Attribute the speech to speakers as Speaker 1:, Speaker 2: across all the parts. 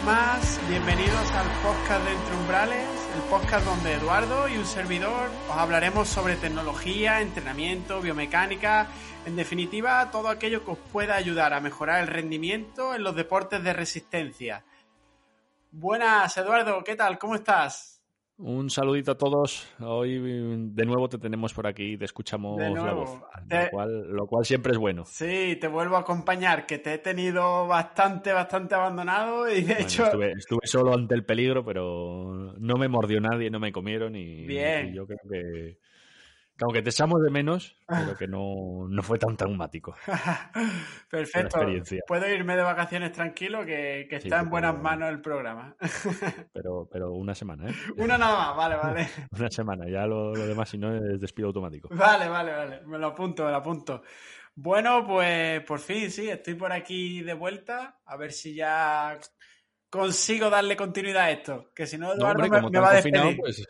Speaker 1: más, bienvenidos al podcast de Entre Umbrales, el podcast donde Eduardo y un servidor os hablaremos sobre tecnología, entrenamiento, biomecánica, en definitiva todo aquello que os pueda ayudar a mejorar el rendimiento en los deportes de resistencia. Buenas, Eduardo, ¿qué tal? ¿Cómo estás?
Speaker 2: Un saludito a todos. Hoy de nuevo te tenemos por aquí, te escuchamos la voz, lo, cual, lo, cual, siempre es bueno.
Speaker 1: Sí, te vuelvo a acompañar, que te he tenido bastante, bastante abandonado y de hecho...
Speaker 2: Estuve, solo ante el peligro, pero no me mordió nadie, no me comieron y,
Speaker 1: Bien.
Speaker 2: y yo creo que aunque te echamos de menos, pero que no, no fue tan traumático.
Speaker 1: Perfecto. Puedo irme de vacaciones tranquilo, que, que está en buenas manos el programa.
Speaker 2: pero, pero una semana, ¿eh?
Speaker 1: Una nada más, vale, vale.
Speaker 2: una semana, ya lo, lo demás, si no, es despido automático.
Speaker 1: Vale, vale, vale. Me lo apunto, me lo apunto. Bueno, pues por fin, sí, estoy por aquí de vuelta. A ver si ya consigo darle continuidad a esto. Que si no, Eduardo me, va a despedir.
Speaker 2: Pues,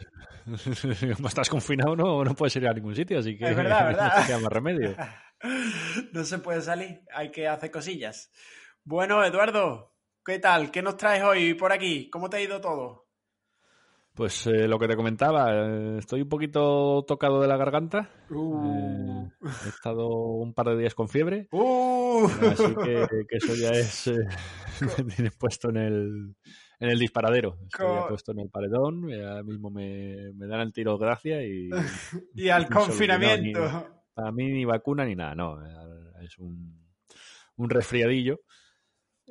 Speaker 2: como estás confinado, no, no puedes ir a ningún sitio, así que
Speaker 1: es verdad, verdad.
Speaker 2: no te queda más remedio.
Speaker 1: no se puede salir, hay que hacer cosillas. Bueno, Eduardo, ¿qué tal? ¿Qué nos traes hoy por aquí? ¿Cómo te ha ido todo?
Speaker 2: Pues eh, lo que te comentaba, eh, estoy un poquito tocado de la garganta.
Speaker 1: Uh.
Speaker 2: Eh, he estado un par de días con fiebre.
Speaker 1: Uh.
Speaker 2: Así que, que, eso ya es. me tiene puesto en el, en el disparadero. Estoy puesto en el paredón, ahora mismo me, me dan el tiro de gracia y...
Speaker 1: y al confinamiento.
Speaker 2: para mí ni vacuna ni nada, no. Es un, un resfriadillo.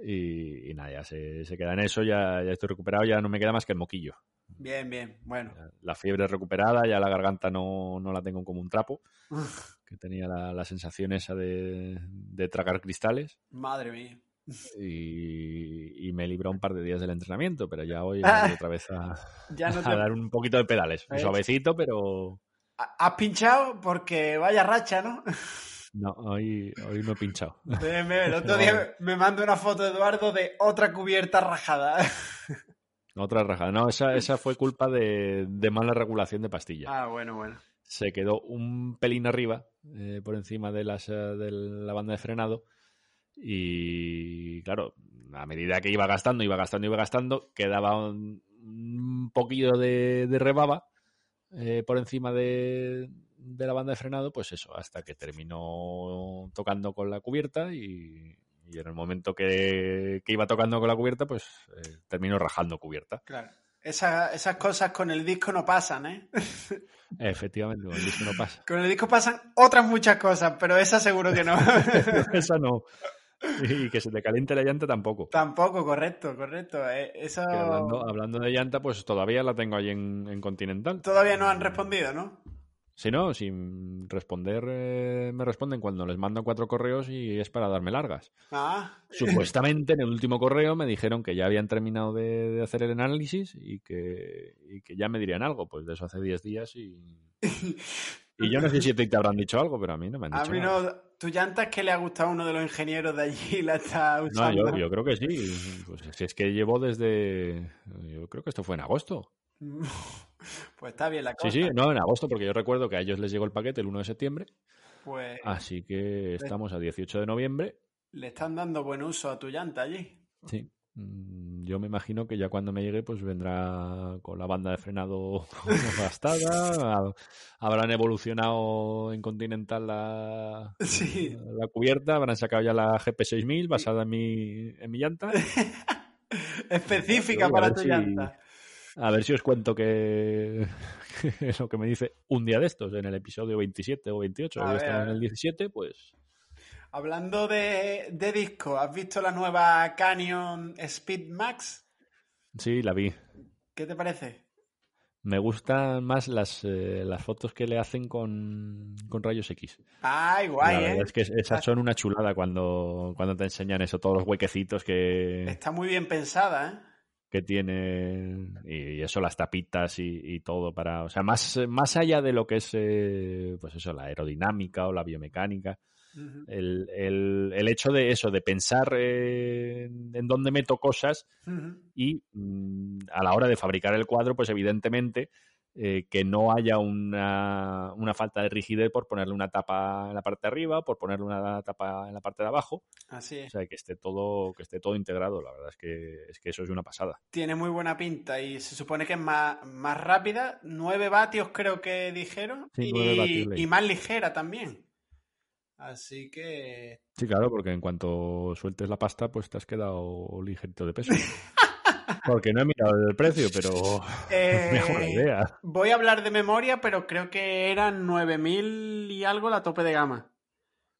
Speaker 2: Y, nada, ya se, se, queda en eso, ya, ya estoy recuperado, ya no me queda más que el moquillo.
Speaker 1: Bien, bien, bueno.
Speaker 2: La fiebre recuperada, ya la garganta no, no la tengo como un trapo, que tenía la, la sensación esa de, de tragar cristales.
Speaker 1: Madre mía
Speaker 2: y, me libra un par de días del entrenamiento, pero ya hoy otra vez a, dar un poquito de pedales. Suavecito, pero...
Speaker 1: ¿Has pinchado? Porque vaya racha, ¿no?
Speaker 2: No, hoy, hoy no he pinchado.
Speaker 1: El otro día me mando una foto de Eduardo de otra cubierta rajada.
Speaker 2: Otra rajada. No, esa, esa fue culpa de, mala regulación de pastilla.
Speaker 1: Ah, bueno, bueno.
Speaker 2: Se quedó un pelín arriba, eh, por encima de, las, de la banda de frenado, y claro, a medida que iba gastando, iba gastando, iba gastando, quedaba un, poquillo de, rebaba eh, por encima de, la banda de frenado, pues eso, hasta que terminó tocando con la cubierta y, en el momento que, iba tocando con la cubierta, pues eh, terminó rajando cubierta.
Speaker 1: Claro. esas cosas con el disco no pasan, ¿eh?
Speaker 2: Efectivamente, con el disco no pasa.
Speaker 1: Con el disco pasan otras muchas cosas, pero esa seguro que no.
Speaker 2: esa no. Y que se te caliente la llanta tampoco.
Speaker 1: Tampoco, correcto, correcto. Eh, eso...
Speaker 2: Hablando, de llanta, pues todavía la tengo ahí en, Continental.
Speaker 1: Todavía no han respondido, ¿no?
Speaker 2: Si no, sin responder, eh, me responden cuando les mando cuatro correos y es para darme largas.
Speaker 1: Ah.
Speaker 2: Supuestamente en el último correo me dijeron que ya habían terminado de, hacer el análisis y que, y que ya me dirían algo. Pues de eso hace 10 días y... Y yo no sé si te, habrán dicho algo, pero a mí no me han dicho.
Speaker 1: A mí no. ¿Tu llanta es que le ha gustado a uno de los ingenieros de allí la está
Speaker 2: usando? No, yo, creo que sí. Pues si es que llevo desde. Yo creo que esto fue en agosto.
Speaker 1: Pues está bien la cosa.
Speaker 2: Sí, sí, no, en agosto, porque yo recuerdo que a ellos les llegó el paquete el 1 de septiembre.
Speaker 1: Pues.
Speaker 2: Así que estamos a 18 de noviembre.
Speaker 1: Le están dando buen uso a tu llanta allí.
Speaker 2: Sí. Mm, yo me imagino que ya cuando me llegue, pues vendrá con la banda de frenado gastada. Habrán evolucionado en Continental la, la cubierta, habrán sacado ya la GP6000 basada en mi, en mi llanta.
Speaker 1: Específica para tu llanta.
Speaker 2: A ver si os cuento que es lo que me dice un día de estos, en el episodio 27 o 28, hoy estamos en el 17, pues
Speaker 1: Hablando de, disco, ¿has visto la nueva Canyon Speed Max?
Speaker 2: Sí, la vi.
Speaker 1: ¿Qué te parece?
Speaker 2: Me gustan más las, eh, las fotos que le hacen con, rayos X.
Speaker 1: Ay, guay,
Speaker 2: la
Speaker 1: ¿eh?
Speaker 2: Es que esas son una chulada cuando, cuando te enseñan eso, todos los huequecitos que.
Speaker 1: Está muy bien pensada, ¿eh?
Speaker 2: Que tiene. Y eso, las tapitas y, todo para. O sea, más, más allá de lo que es, eh, pues eso, la aerodinámica o la biomecánica el, el, el, hecho de eso, de pensar en, dónde meto cosas y mm, a la hora de fabricar el cuadro, pues evidentemente eh, que no haya una, una, falta de rigidez por ponerle una tapa en la parte de arriba, por ponerle una tapa en la parte de abajo.
Speaker 1: Así es.
Speaker 2: O sea, que esté todo, que esté todo integrado. La verdad es que, es que eso es una pasada.
Speaker 1: Tiene muy buena pinta y se supone que es más, más rápida. 9 vatios creo que dijeron. y, y más ligera también. Así que.
Speaker 2: Sí, claro, porque en cuanto sueltes la pasta, pues te has quedado ligerito de peso. Porque no he mirado el precio, pero
Speaker 1: eh,
Speaker 2: mejor idea.
Speaker 1: Voy a hablar de memoria, pero creo que eran 9.000 y algo la tope de gama.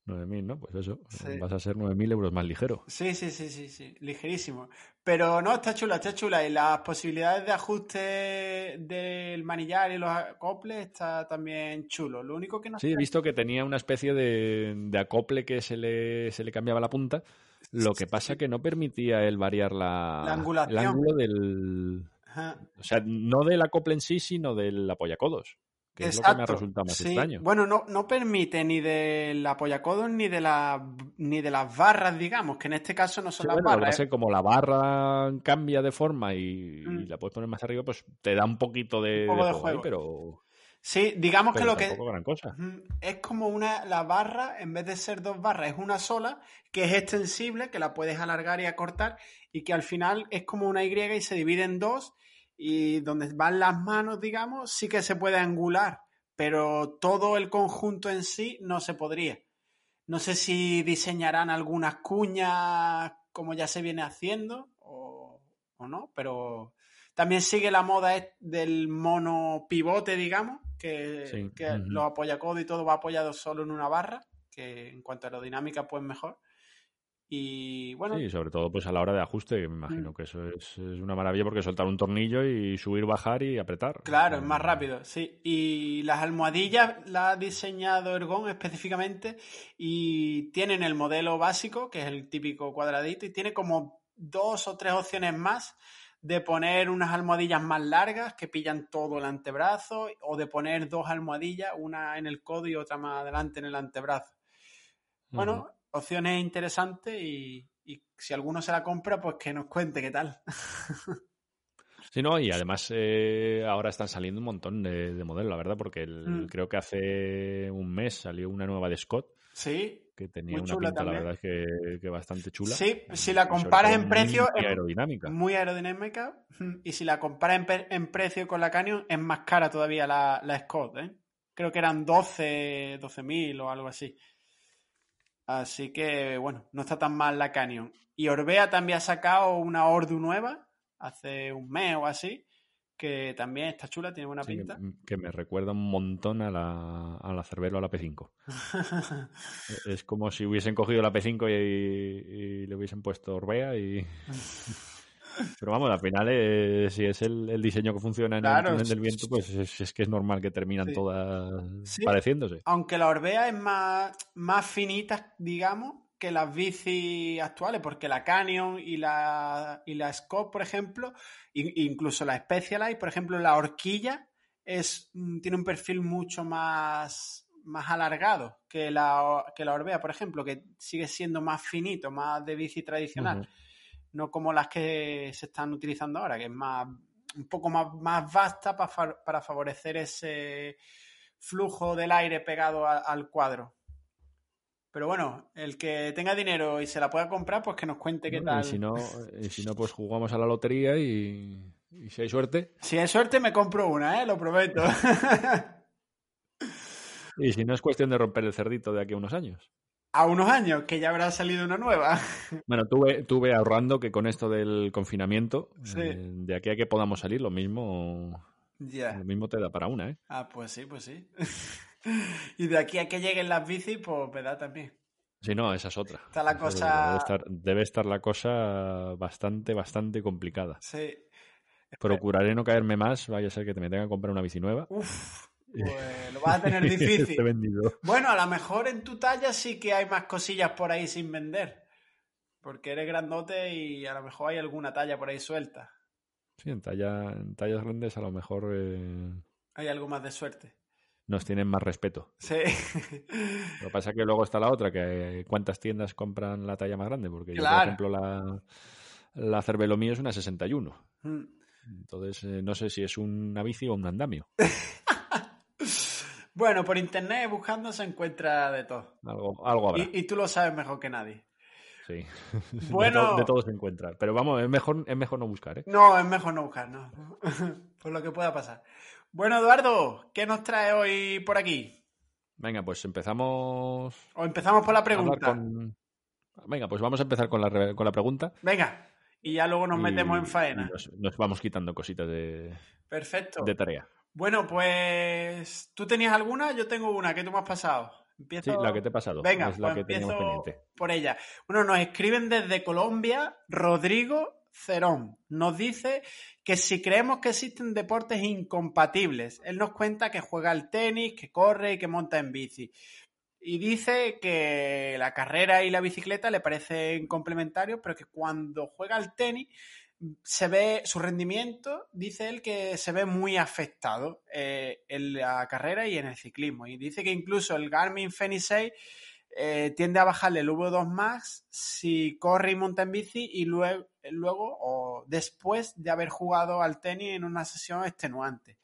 Speaker 2: 9.000, ¿no? Pues eso, vas a ser 9.000 euros más ligero.
Speaker 1: Sí, sí, sí, sí, sí, ligerísimo. Pero no, está chula, está chula. Y las posibilidades de ajuste del manillar y los acoples está también chulo. Lo único que no
Speaker 2: Sí, he visto que tenía una especie de, de acople que se le, se le cambiaba la punta lo que pasa que no permitía él variar la,
Speaker 1: el
Speaker 2: ángulo del... O sea, no del acople en sí, sino del apoyacodos. Que es lo que me ha resultado más extraño.
Speaker 1: Bueno, no, no permite ni del apoyacodos ni de la, ni de las barras, digamos, que en este caso no son las barras.
Speaker 2: ¿eh? como la barra cambia de forma y, mm. la puedes poner más arriba, pues te da un poquito de, juego, pero
Speaker 1: Sí, digamos que lo que
Speaker 2: gran cosa.
Speaker 1: es como una la barra en vez de ser dos barras es una sola que es extensible, que la puedes alargar y acortar y que al final es como una Y y se divide en dos y donde van las manos, digamos, sí que se puede angular, pero todo el conjunto en sí no se podría. No sé si diseñarán algunas cuñas como ya se viene haciendo o, o no, pero también sigue la moda del mono pivote, digamos, que, lo apoya codo y todo va apoyado solo en una barra, que en cuanto a aerodinámica pues mejor. Y bueno.
Speaker 2: Sí, sobre todo pues a la hora de ajuste, me imagino mm. que eso es, una maravilla porque soltar un tornillo y subir, bajar y apretar.
Speaker 1: Claro, es más rápido, sí. Y las almohadillas las ha diseñado Ergon específicamente y tienen el modelo básico, que es el típico cuadradito, y tiene como dos o tres opciones más de poner unas almohadillas más largas que pillan todo el antebrazo o de poner dos almohadillas, una en el codo y otra más adelante en el antebrazo. Bueno, opciones interesantes y, si alguno se la compra, pues que nos cuente qué tal.
Speaker 2: Sí, no, y además eh, ahora están saliendo un montón de, modelos, la verdad, porque mm. creo que hace un mes salió una nueva de Scott.
Speaker 1: Sí
Speaker 2: que tenía una pinta, la verdad, que, que, bastante chula.
Speaker 1: Sí, si la comparas en precio.
Speaker 2: Muy aerodinámica.
Speaker 1: Muy aerodinámica. Y si la comparas en, precio con la Canyon, es más cara todavía la, la Scott, ¿eh? Creo que eran 12 12.000 o algo así. Así que, bueno, no está tan mal la Canyon. Y Orbea también ha sacado una Ordu nueva hace un mes o así que también está chula, tiene buena pinta.
Speaker 2: Que, me recuerda un montón a la, a la Cervelo, a la P5. es como si hubiesen cogido la P5 y, le hubiesen puesto Orbea y... Pero vamos, al final, eh, si es el, diseño que funciona en el túnel del viento, pues es, que es normal que terminan todas pareciéndose.
Speaker 1: Aunque la Orbea es más, más finita, digamos, que las bicis actuales, porque la Canyon y la, y la Scott, por ejemplo, incluso la Specialized, por ejemplo, la horquilla es, mm, tiene un perfil mucho más, más alargado que la, que la Orbea, por ejemplo, que sigue siendo más finito, más de bici tradicional, no como las que se están utilizando ahora, que es más un poco más, más vasta para, para favorecer ese flujo del aire pegado al cuadro. Pero bueno, el que tenga dinero y se la pueda comprar, pues que nos cuente qué tal.
Speaker 2: Y si, no, si no, pues jugamos a la lotería y, si hay suerte.
Speaker 1: Si hay suerte, me compro una, ¿eh? Lo prometo.
Speaker 2: y si no, es cuestión de romper el cerdito de aquí a unos años.
Speaker 1: A unos años, que ya habrá salido una nueva.
Speaker 2: Bueno, tuve, tuve ahorrando que con esto del confinamiento, eh, de aquí a que podamos salir, lo mismo. Ya. Lo mismo te da para una, ¿eh?
Speaker 1: Ah, pues sí, pues sí. y de aquí a que lleguen las bicis, pues me da también.
Speaker 2: Sí, no, esa es otra.
Speaker 1: Está la cosa...
Speaker 2: Debe estar, la cosa bastante, bastante complicada.
Speaker 1: Sí.
Speaker 2: Procuraré no caerme más, vaya a ser que te me tenga que comprar una bici nueva.
Speaker 1: Uf, pues lo vas a tener difícil. bueno, a lo mejor en tu talla sí que hay más cosillas por ahí sin vender. Porque eres grandote y a lo mejor hay alguna talla por ahí suelta.
Speaker 2: Sí, en, talla, en tallas grandes a lo mejor... Eh,
Speaker 1: hay algo más de suerte
Speaker 2: nos tienen más respeto.
Speaker 1: Sí.
Speaker 2: Lo que pasa es que luego está la otra, que cuántas tiendas compran la talla más grande, porque yo, por ejemplo, la, la Cervelo mío es una 61. Mm. Entonces, eh, no sé si es una bici o un andamio.
Speaker 1: bueno, por internet buscando se encuentra de todo.
Speaker 2: Algo, algo habrá.
Speaker 1: Y, tú lo sabes mejor que nadie.
Speaker 2: Sí. Bueno. De, todo, se encuentra. Pero vamos, es mejor, es mejor no buscar, ¿eh?
Speaker 1: No, es mejor no buscar, no. por lo que pueda pasar. Bueno, Eduardo, ¿qué nos trae hoy por aquí?
Speaker 2: Venga, pues empezamos.
Speaker 1: O empezamos por la pregunta.
Speaker 2: Venga, pues vamos a empezar con la, con la pregunta.
Speaker 1: Venga, y ya luego nos metemos en faena.
Speaker 2: Nos, vamos quitando cositas de,
Speaker 1: Perfecto.
Speaker 2: de tarea.
Speaker 1: Bueno, pues tú tenías alguna, yo tengo una que tú me has pasado.
Speaker 2: Empiezo... Sí, la que te he pasado.
Speaker 1: Venga,
Speaker 2: es la
Speaker 1: pues
Speaker 2: que pendiente.
Speaker 1: por ella. Bueno, nos escriben desde Colombia Rodrigo Cerón. Nos dice que si creemos que existen deportes incompatibles, él nos cuenta que juega al tenis, que corre y que monta en bici. Y dice que la carrera y la bicicleta le parecen complementarios, pero que cuando juega al tenis se ve su rendimiento, dice él que se ve muy afectado eh, en la carrera y en el ciclismo. Y dice que incluso el Garmin Fenix 6 eh, tiende a bajarle el V2 Max si corre y monta en bici y luego, luego o después de haber jugado al tenis en una sesión extenuante.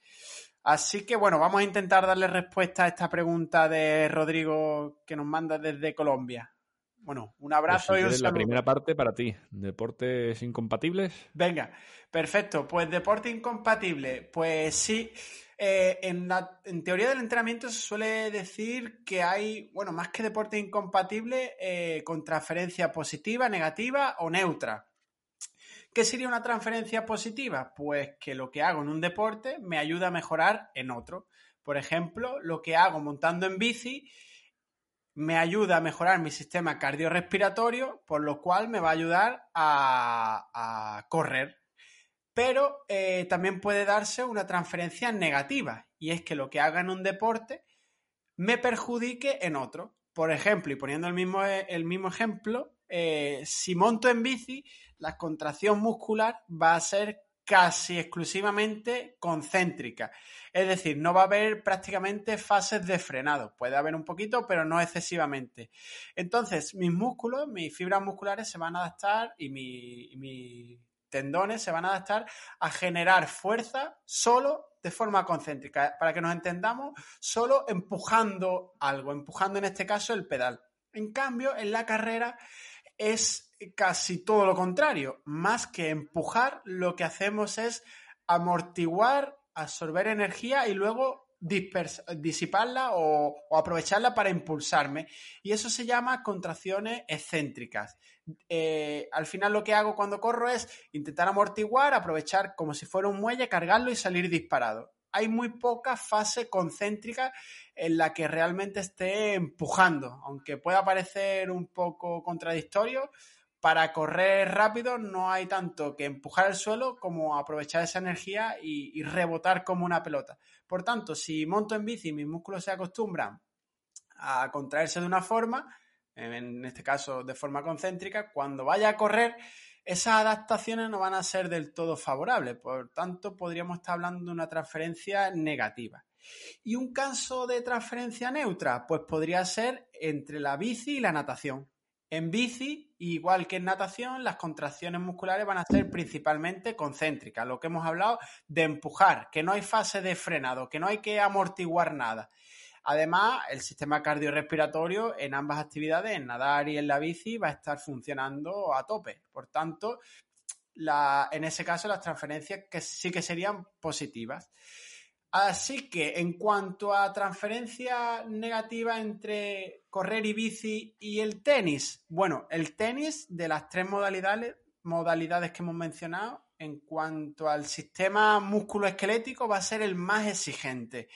Speaker 1: Así que bueno, vamos a intentar darle respuesta a esta pregunta de Rodrigo que nos manda desde Colombia. Bueno, un abrazo
Speaker 2: pues
Speaker 1: y un saludo.
Speaker 2: La primera parte para ti, deportes incompatibles.
Speaker 1: Venga, perfecto. Pues deporte incompatible, pues sí. Eh, en, la, en, teoría del entrenamiento se suele decir que hay, bueno, más que deporte incompatible, eh, con transferencia positiva, negativa o neutra. ¿Qué sería una transferencia positiva? Pues que lo que hago en un deporte me ayuda a mejorar en otro. Por ejemplo, lo que hago montando en bici me ayuda a mejorar mi sistema cardiorrespiratorio, por lo cual me va a ayudar a, correr. Pero eh, también puede darse una transferencia negativa, y es que lo que haga en un deporte me perjudique en otro. Por ejemplo, y poniendo el mismo, el mismo ejemplo, eh, si monto en bici, la contracción muscular va a ser casi exclusivamente concéntrica. Es decir, no va a haber prácticamente fases de frenado. Puede haber un poquito, pero no excesivamente. Entonces, mis músculos, mis fibras musculares se van a adaptar y mis tendones se van a adaptar a generar fuerza solo de forma concéntrica. Para que nos entendamos, solo empujando algo, empujando en este caso el pedal. En cambio, en la carrera es casi todo lo contrario. Más que empujar, lo que hacemos es amortiguar, absorber energía y luego disiparla o, aprovecharla para impulsarme. Y eso se llama contracciones excéntricas. Eh, al final lo que hago cuando corro es intentar amortiguar, aprovechar como si fuera un muelle, cargarlo y salir disparado. Hay muy poca fase concéntrica en la que realmente esté empujando, aunque pueda parecer un poco contradictorio, para correr rápido no hay tanto que empujar el suelo como aprovechar esa energía y, rebotar como una pelota. Por tanto, si monto en bici y mis músculos se acostumbran a contraerse de una forma, en este caso de forma concéntrica, cuando vaya a correr, esas adaptaciones no van a ser del todo favorables. Por tanto, podríamos estar hablando de una transferencia negativa. Y un caso de transferencia neutra, pues podría ser entre la bici y la natación. En bici, igual que en natación, las contracciones musculares van a ser principalmente concéntricas, lo que hemos hablado de empujar, que no hay fase de frenado, que no hay que amortiguar nada. Además, el sistema cardiorrespiratorio en ambas actividades, en nadar y en la bici, va a estar funcionando a tope. Por tanto, en ese caso, las transferencias que sí que serían positivas. Así que en cuanto a transferencia negativa entre correr y bici y el tenis, bueno, el tenis de las tres modalidades, modalidades que hemos mencionado, en cuanto al sistema músculo-esquelético, va a ser el más exigente.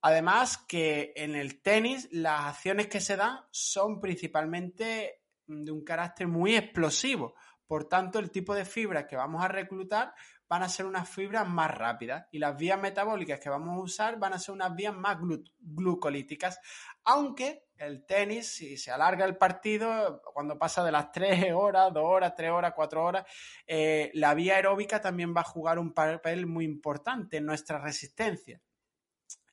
Speaker 1: Además que en el tenis las acciones que se dan son principalmente de un carácter muy explosivo. Por tanto, el tipo de fibras que vamos a reclutar van a ser unas fibras más rápidas y las vías metabólicas que vamos a usar van a ser unas vías más glucolíticas, aunque el tenis, si se alarga el partido, cuando pasa de las 3 horas, 2 horas, 3 horas, 4 horas, eh, la vía aeróbica también va a jugar un papel muy importante en nuestra resistencia.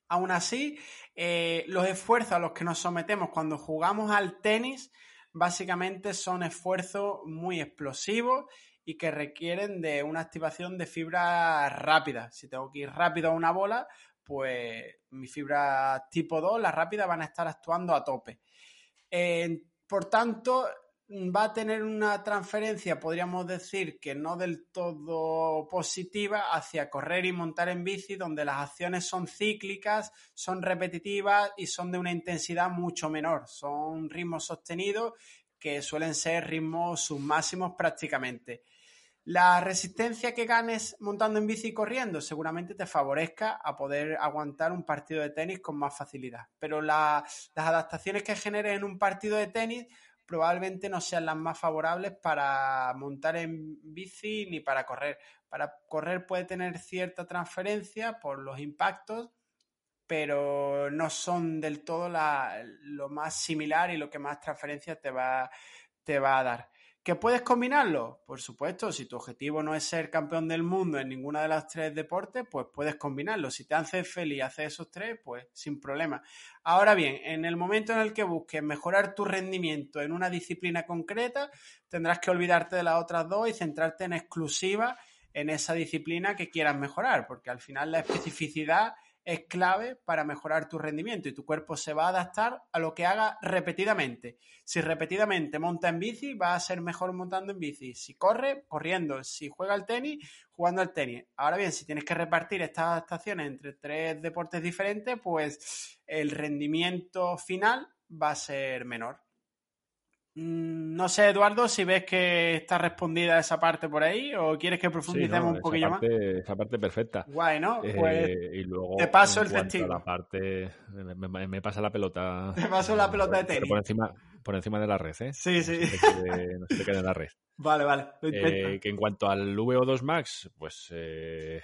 Speaker 1: Aún así, eh, los esfuerzos a los que nos sometemos cuando jugamos al tenis básicamente son esfuerzos muy explosivos y que requieren de una activación de fibra rápida. Si tengo que ir rápido a una bola, pues mi fibra tipo 2, las rápidas, van a estar actuando a tope. por tanto, va a tener una transferencia, podríamos decir que no del todo positiva, hacia correr y montar en bici, donde las acciones son cíclicas, son repetitivas y son de una intensidad mucho menor. Son ritmos sostenidos que suelen ser ritmos submáximos prácticamente. La resistencia que ganes montando en bici y corriendo seguramente te favorezca a poder aguantar un partido de tenis con más facilidad. Pero las adaptaciones que generes en un partido de tenis probablemente no sean las más favorables para montar en bici ni para correr. Para correr puede tener cierta transferencia por los impactos, pero no son del todo lo más similar y lo que más transferencia te va, te va a dar. ¿Que puedes combinarlo? Por supuesto, si tu objetivo no es ser campeón del mundo en ninguna de las tres deportes, pues puedes combinarlo. Si te haces feliz y haces esos tres, pues sin problema. Ahora bien, en el momento en el que busques mejorar tu rendimiento en una disciplina concreta, tendrás que olvidarte de las otras dos y centrarte en exclusiva en esa disciplina que quieras mejorar, porque al final la especificidad es clave para mejorar tu rendimiento y tu cuerpo se va a adaptar a lo que haga repetidamente. Si repetidamente monta en bici, va a ser mejor montando en bici. Si corre, corriendo. Si juega al tenis, jugando al tenis. Ahora bien, si tienes que repartir estas adaptaciones entre tres deportes diferentes, pues el rendimiento final va a ser menor. Mm, no sé, Eduardo, si ves que está respondida esa parte por ahí o quieres que profundicemos un poquillo
Speaker 2: más. Esa parte perfecta.
Speaker 1: Guay, ¿no?
Speaker 2: Eh, pues y luego,
Speaker 1: te paso el testigo.
Speaker 2: La parte, me, pasa la pelota.
Speaker 1: Te paso la pelota de tenis.
Speaker 2: Por encima, por encima de la red, ¿eh?
Speaker 1: Sí, sí.
Speaker 2: No se te quede, en la red.
Speaker 1: Vale, vale.
Speaker 2: Eh, que en cuanto al VO2 Max, pues eh,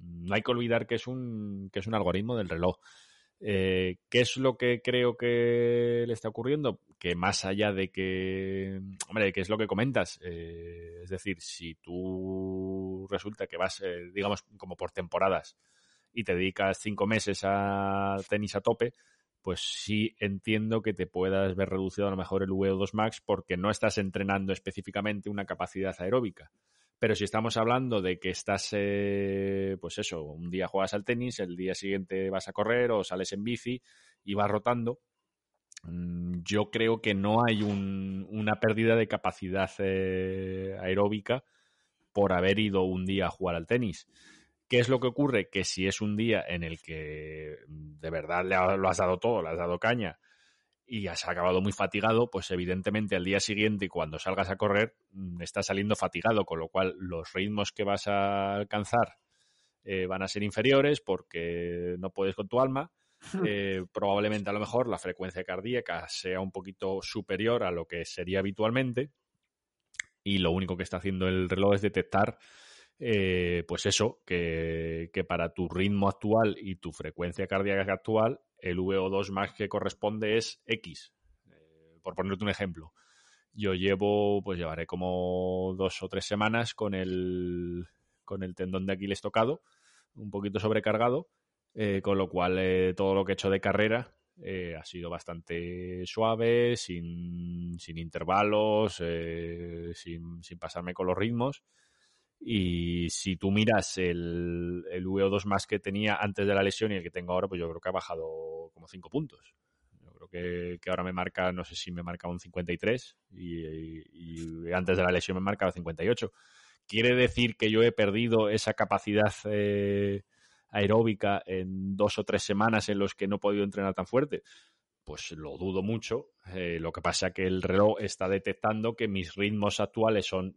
Speaker 2: no hay que olvidar que es un, que es un algoritmo del reloj. Eh, ¿Qué es lo que creo que le está ocurriendo? Que más allá de que, hombre, ¿qué es lo que comentas? Eh, es decir, si tú resulta que vas, eh, digamos, como por temporadas y te dedicas cinco meses a tenis a tope, pues sí entiendo que te puedas ver reducido a lo mejor el VO2 max porque no estás entrenando específicamente una capacidad aeróbica. Pero si estamos hablando de que estás, eh, pues eso, un día juegas al tenis, el día siguiente vas a correr o sales en bici y vas rotando, mm, yo creo que no hay una pérdida de capacidad eh, aeróbica por haber ido un día a jugar al tenis. ¿Qué es lo que ocurre? Que si es un día en el que de verdad lo has dado todo, le has dado caña, y has acabado muy fatigado, pues evidentemente al día siguiente cuando salgas a correr mm, estás saliendo fatigado, con lo cual los ritmos que vas a alcanzar eh, van a ser inferiores porque no puedes con tu alma. Eh, probablemente a lo mejor la frecuencia cardíaca sea un poquito superior a lo que sería habitualmente y lo único que está haciendo el reloj es detectar eh, pues eso, que, que, para tu ritmo actual y tu frecuencia cardíaca actual el VO2 más que corresponde es X. Eh, por ponerte un ejemplo. Yo llevo, pues llevaré como dos o tres semanas con el, con el tendón de Aquiles tocado, un poquito sobrecargado, eh, con lo cual eh, todo lo que he hecho de carrera ha sido bastante suave, sin, sin intervalos, sin, sin pasarme con los ritmos. Y si tú miras el, el VO2 más que tenía antes de la lesión y el que tengo ahora, pues yo creo que ha bajado como 5 puntos. Yo creo que, que, ahora me marca, no sé si me marca un 53 y, y, antes de la lesión me marcaba 58. ¿Quiere decir que yo he perdido esa capacidad eh, aeróbica en dos o tres semanas en los que no he podido entrenar tan fuerte? Pues lo dudo mucho. Eh, lo que pasa es que el reloj está detectando que mis ritmos actuales son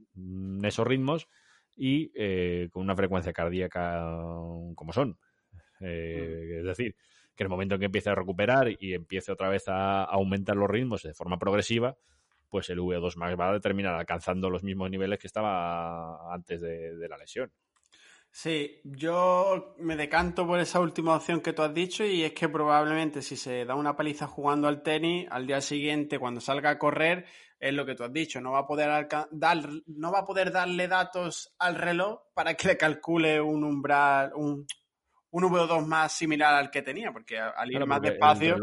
Speaker 2: esos ritmos y eh, con una frecuencia cardíaca como son. Eh, es decir, que el momento en que empiece a recuperar y empiece otra vez a, aumentar los ritmos de forma progresiva, pues el VO2 max va a terminar alcanzando los mismos niveles que estaba antes de la lesión.
Speaker 1: Sí, yo me decanto por esa última opción que tú has dicho y es que probablemente si se da una paliza jugando al tenis, al día siguiente cuando salga a correr, es lo que tú has dicho, no va a poder dar, no va a poder darle datos al reloj para que le calcule un umbral, un, un VO2 más similar al que tenía, porque al ir más despacio...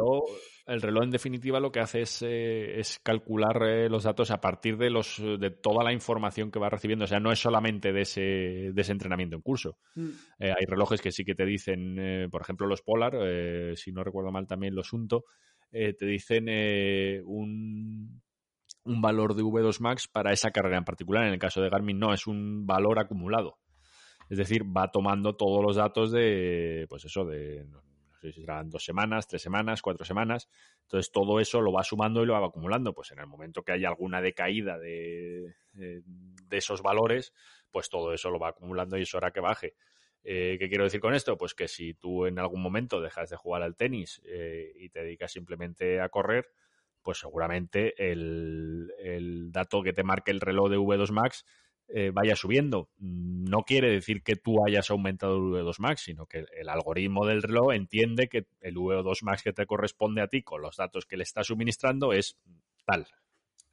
Speaker 2: El reloj, en definitiva, lo que hace es, eh, calcular eh, los datos a partir de, los, de toda la información que va recibiendo. O sea, no es solamente de ese, de ese entrenamiento en curso. Mm. Eh, hay relojes que sí que te dicen, por ejemplo, los Polar, si no recuerdo mal también los Unto, te dicen un, un valor de V2 Max para esa carrera en particular. En el caso de Garmin no, es un valor acumulado. Es decir, va tomando todos los datos de, pues eso, de, no, sé si serán dos semanas, tres semanas, cuatro semanas. Entonces, todo eso lo va sumando y lo va acumulando. Pues en el momento que haya alguna decaída de, de, esos valores, pues todo eso lo va acumulando y eso hará que baje. Eh, ¿Qué quiero decir con esto? Pues que si tú en algún momento dejas de jugar al tenis eh, y te dedicas simplemente a correr, pues seguramente el, el, dato que te marque el reloj de V2 Max eh, vaya subiendo. No quiere decir que tú hayas aumentado el V2 Max, sino que el algoritmo del reloj entiende que el V2 Max que te corresponde a ti con los datos que le estás suministrando es tal.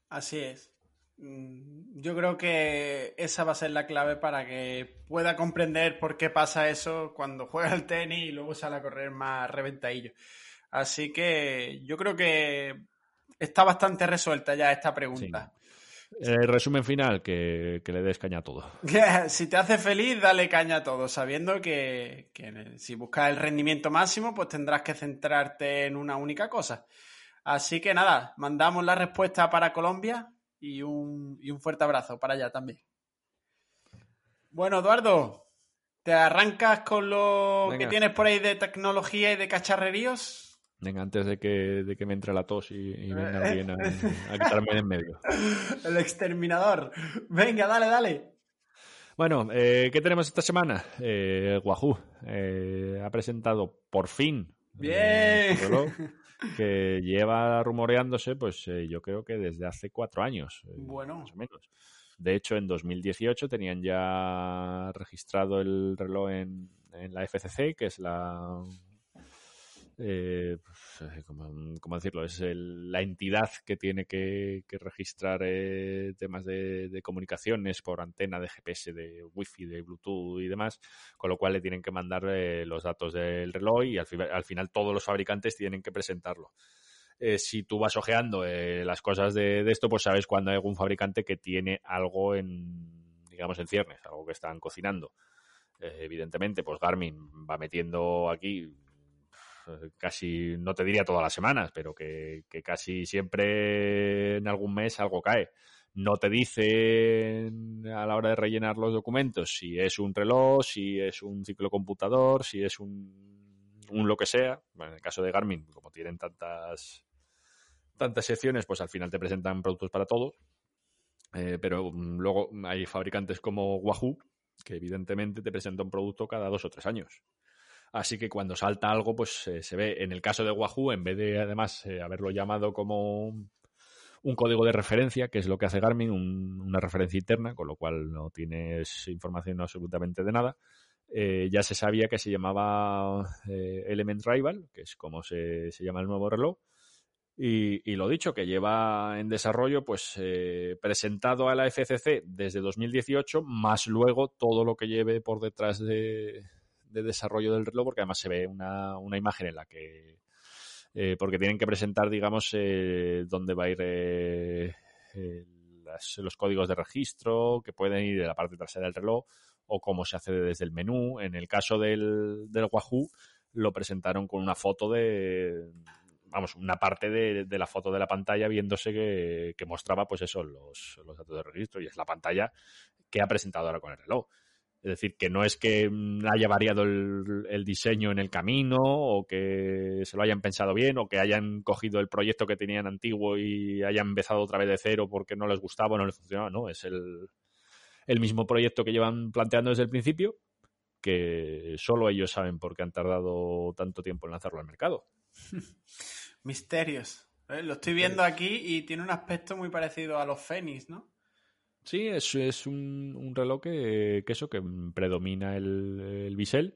Speaker 1: Así es. Mm, yo creo que esa va a ser la clave para que pueda comprender por qué pasa eso cuando juega el tenis y luego sale a correr más reventadillo. Así que yo creo que está bastante resuelta ya esta pregunta.
Speaker 2: El resumen final, que, le des caña a todo.
Speaker 1: si te hace feliz, dale caña a todo, sabiendo que, si buscas el rendimiento máximo, pues tendrás que centrarte en una única cosa. Así que nada, mandamos la respuesta para Colombia y un, y un fuerte abrazo para allá también. Bueno, Eduardo, ¿te arrancas con lo que tienes por ahí de tecnología y de cacharreríos?
Speaker 2: Venga, antes de que, de que me entre la tos y, venga alguien a, quitarme de en medio.
Speaker 1: El exterminador. Venga, dale, dale.
Speaker 2: Bueno, eh, ¿qué tenemos esta semana? Eh, Wahoo eh, ha presentado por fin
Speaker 1: Bien.
Speaker 2: que lleva rumoreándose, pues yo creo que desde hace cuatro años,
Speaker 1: bueno.
Speaker 2: más o menos. De hecho, en 2018 tenían ya registrado el reloj en, en la FCC, que es la eh, pues, eh, ¿cómo, decirlo? Es la entidad que tiene que, registrar eh, temas de, comunicaciones por antena de GPS, de Wi-Fi, de Bluetooth y demás, con lo cual le tienen que mandar los datos del reloj y al, final todos los fabricantes tienen que presentarlo. si tú vas ojeando las cosas de, esto, pues sabes cuando hay algún fabricante que tiene algo en, digamos, en ciernes, algo que están cocinando. evidentemente, pues Garmin va metiendo aquí eh, casi, no te diría todas las semanas, pero que, casi siempre en algún mes algo cae. No te dicen a la hora de rellenar los documentos si es un reloj, si es un ciclo computador, si es un, un lo que sea. en el caso de Garmin, como tienen tantas, tantas secciones, pues al final te presentan productos para todos. Eh, pero mm, luego hay fabricantes como Wahoo, que evidentemente te presentan un producto cada dos o tres años. Así que cuando salta algo, pues eh, se ve. En el caso de Wahoo, en vez de además eh, haberlo llamado como un código de referencia, que es lo que hace Garmin, una referencia interna, con lo cual no tienes información absolutamente de nada. Eh, ya se sabía que se llamaba Element Rival, que es como se, llama el nuevo reloj. Y, y, lo dicho, que lleva en desarrollo, pues presentado a la FCC desde 2018, más luego todo lo que lleve por detrás de, de desarrollo del reloj, porque además se ve una, una imagen en la que. Eh, porque tienen que presentar, digamos, eh, dónde va a ir eh, los códigos de registro, que pueden ir de la parte trasera del reloj, o cómo se accede desde el menú. En el caso del, del Wahoo, lo presentaron con una foto de vamos, una parte de, de, la foto de la pantalla viéndose que, que mostraba, pues eso, los, los, datos de registro y es la pantalla que ha presentado ahora con el reloj. Es decir, que no es que mm, haya variado el, diseño en el camino o que se lo hayan pensado bien o que hayan cogido el proyecto que tenían antiguo y hayan empezado otra vez de cero porque no les gustaba o no les funcionaba. No, es el, el mismo proyecto que llevan planteando desde el principio, que solo ellos saben por qué han tardado tanto tiempo en lanzarlo al mercado.
Speaker 1: Misterios. Eh, lo estoy viendo aquí y tiene un aspecto muy parecido a los Fénix, ¿no?
Speaker 2: Sí, es, es un, reloj que, eso, que predomina el, bisel,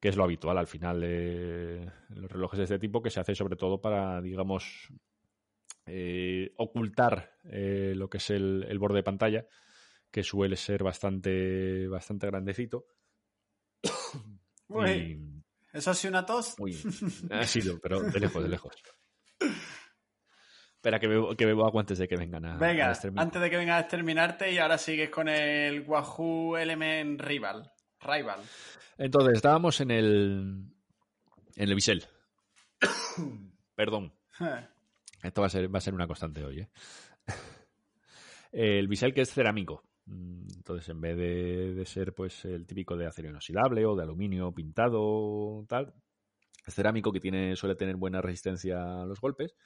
Speaker 2: que es lo habitual al final de los relojes de este tipo, que se hace sobre todo para, digamos, eh, ocultar eh, lo que es el, borde de pantalla, que suele ser bastante, bastante grandecito.
Speaker 1: ¿Eso ha sido una tos?
Speaker 2: Uy, ha sido, pero de lejos, de lejos. Espera, que bebo, que bebo agua antes de que vengan a,
Speaker 1: Venga,
Speaker 2: a
Speaker 1: antes de que venga a exterminarte y ahora sigues con el Wahoo Element Rival. Rival.
Speaker 2: Entonces, estábamos en el. En el bisel. Perdón. Esto va a ser, va a ser una constante hoy, ¿eh? El bisel que es cerámico. Entonces, en vez de, de ser pues el típico de acero inoxidable o de aluminio pintado, tal, es cerámico que tiene, suele tener buena resistencia a los golpes.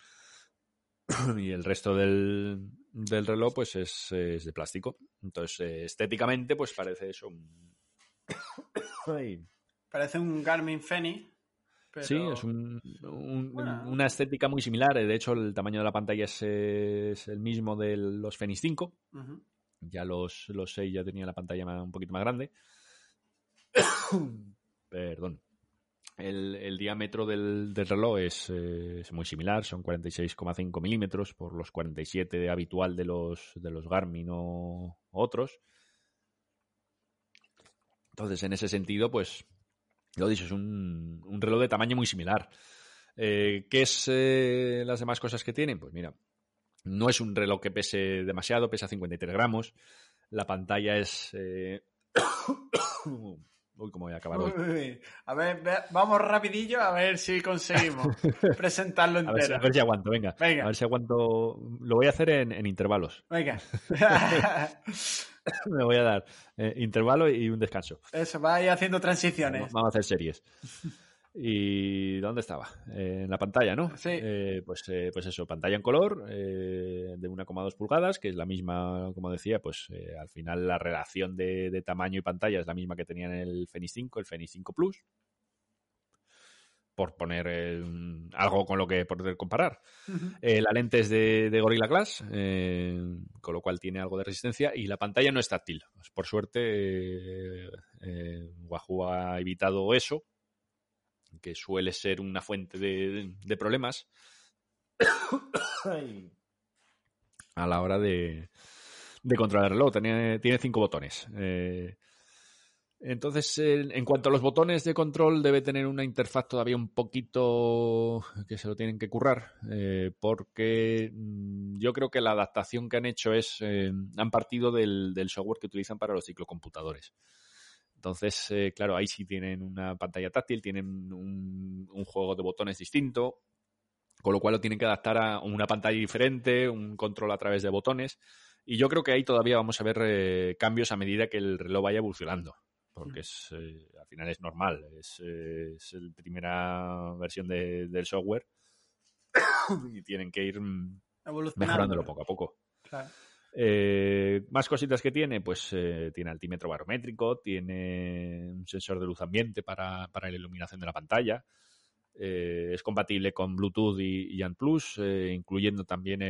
Speaker 2: Y el resto del, del reloj, pues es, es de plástico. Entonces, eh, estéticamente, pues parece eso. un- Ay.
Speaker 1: Parece un Garmin Fenix. pero-
Speaker 2: Sí, es un- un-
Speaker 1: Bueno.
Speaker 2: una estética muy similar. De hecho, el tamaño de la pantalla es, es el mismo de los Fenix 5.
Speaker 1: Ujú.
Speaker 2: Ya los, los 6 ya tenía la pantalla un poquito más grande. Perdón. El, diámetro del, reloj es, eh, es muy similar, son 46,5 milímetros por los 47 de habitual de los, de los Garmin o otros. Entonces, en ese sentido, pues, lo dicho, es un, un reloj de tamaño muy similar. Eh, ¿Qué es eh, las demás cosas que tienen? Pues mira, no es un reloj que pese demasiado, pesa 53 gramos. La pantalla es... Uy, cómo voy a acabar hoy.
Speaker 1: Uy, a ver, ve- vamos rapidillo a ver si conseguimos presentarlo
Speaker 2: A ver, si,
Speaker 1: entero.
Speaker 2: a ver si aguanto, venga.
Speaker 1: Venga.
Speaker 2: A ver si aguanto. Lo voy a hacer en, en intervalos.
Speaker 1: Venga.
Speaker 2: Me voy a dar eh, intervalo y un descanso.
Speaker 1: Eso, va a ir haciendo transiciones.
Speaker 2: Vamos, vamos a hacer series. ¿Y dónde estaba? Eh, en la pantalla, ¿no?
Speaker 1: Sí.
Speaker 2: Eh, pues, eh, pues eso, pantalla en color eh, de 1,2 pulgadas, que es la misma, como decía, pues al final la relación de, de tamaño y pantalla es la misma que tenía en el Fenix 5, el Fenix 5 Plus. Por poner algo con lo que poder comparar. La lente es de, de Gorilla Glass, con lo cual tiene algo de resistencia y la pantalla no es táctil. Pues, por suerte, Wahoo ha evitado eso, que suele ser una fuente de, de problemas a la hora de, de controlar el reloj. Tiene, tiene cinco botones. Eh, entonces, en, cuanto a los botones de control, debe tener una interfaz todavía un poquito que se lo tienen que currar, eh, porque mm, yo creo que la adaptación que han hecho es, eh, han partido del, del software que utilizan para los ciclocomputadores. Entonces, eh, claro, ahí sí tienen una pantalla táctil, tienen un, un juego de botones distinto, con lo cual lo tienen que adaptar a una pantalla diferente, un control a través de botones. Y yo creo que ahí todavía vamos a ver eh, cambios a medida que el reloj vaya evolucionando. Porque es, eh, al final es normal, es, eh, es la primera versión de- del software y tienen que ir mm, mejorándolo poco a poco.
Speaker 1: Claro.
Speaker 2: Eh, más cositas que tiene, pues eh, tiene altímetro barométrico, tiene un sensor de luz ambiente para, para la iluminación de la pantalla, eh, es compatible con Bluetooth y, y eh, incluyendo también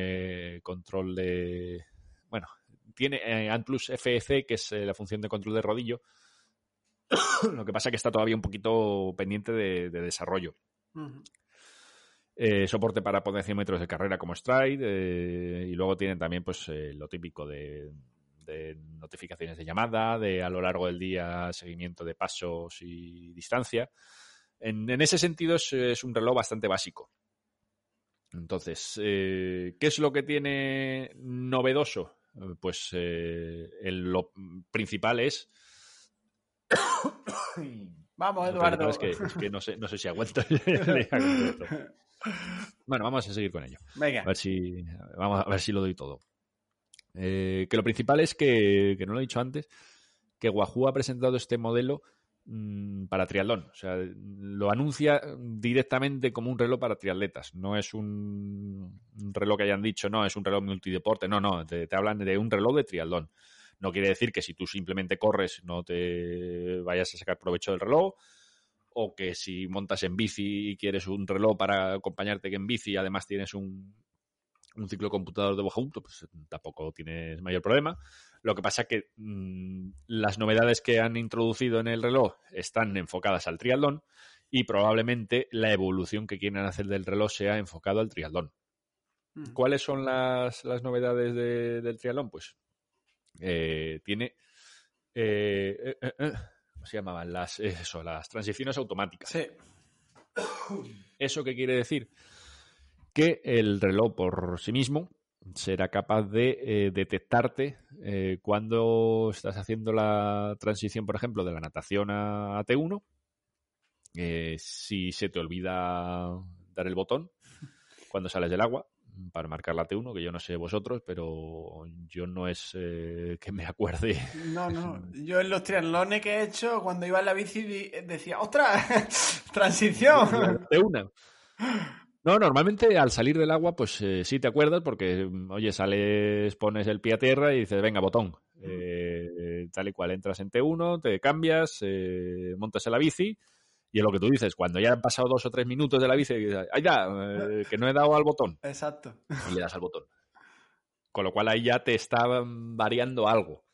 Speaker 2: control de... Bueno, tiene ANT+, FEC, que es la función de control de rodillo, lo que pasa que está todavía un poquito pendiente de- de desarrollo. Eh, soporte para potenciómetros de carrera como Stride eh, y luego tienen también pues eh, lo típico de, de notificaciones de llamada, de a lo largo del día seguimiento de pasos y distancia. En, en ese sentido es, es un reloj bastante básico. Entonces, ¿qué es lo que tiene novedoso? Pues el- lo principal es...
Speaker 1: Vamos, Eduardo.
Speaker 2: principal Es que, es que no, sé, no sé si aguanto. bueno, vamos a seguir con ello.
Speaker 1: Venga.
Speaker 2: A ver si, vamos a ver si lo doy todo. Eh, que lo principal es que, que no lo he dicho antes, que Wahoo ha presentado este modelo mm, para triatlón. O sea, lo anuncia directamente como un reloj para triatletas. No es un, un reloj que hayan dicho, no, es un reloj multideporte. No, no, te, te hablan de un reloj de triatlón. No quiere decir que si tú simplemente corres no te vayas a sacar provecho del reloj o que si montas en bici y quieres un reloj para acompañarte en bici y además tienes un, un ciclocomputador de Wahoo, pues tampoco tienes mayor problema. Lo que pasa que mmm, las novedades que han introducido en el reloj están enfocadas al triatlón y probablemente la evolución que quieren hacer del reloj sea enfocado al triatlón.
Speaker 1: Ujú.
Speaker 2: ¿Cuáles son las, las novedades de- del triatlón? Pues eh, tiene... eh, eh, eh, eh, se llamaban? Las, eso, las transiciones automáticas.
Speaker 1: Sí.
Speaker 2: ¿Eso qué quiere decir? Que el reloj por sí mismo será capaz de eh, detectarte eh, cuando estás haciendo la transición, por ejemplo, de la natación a T1. Eh, si se te olvida dar el botón cuando sales del agua para marcar la T1, que yo no sé vosotros, pero yo no es que me acuerde.
Speaker 1: No, no. Yo en los triatlones que he hecho, cuando iba en la bici, decía, ¡ostras! ¡Transición!
Speaker 2: De una. No, normalmente al salir del agua, pues eh, sí te acuerdas porque, mm, oye, sales, pones el pie a tierra y dices, venga, botón. Eh, tal y cual, entras en T1, te cambias, eh, montas en la bici y es lo que tú dices, cuando ya han pasado dos o tres minutos de la bici, dices, ¡ay, ya! que no he dado al botón.
Speaker 1: Exacto.
Speaker 2: Y le das al botón. Con lo cual ahí ya te está variando algo.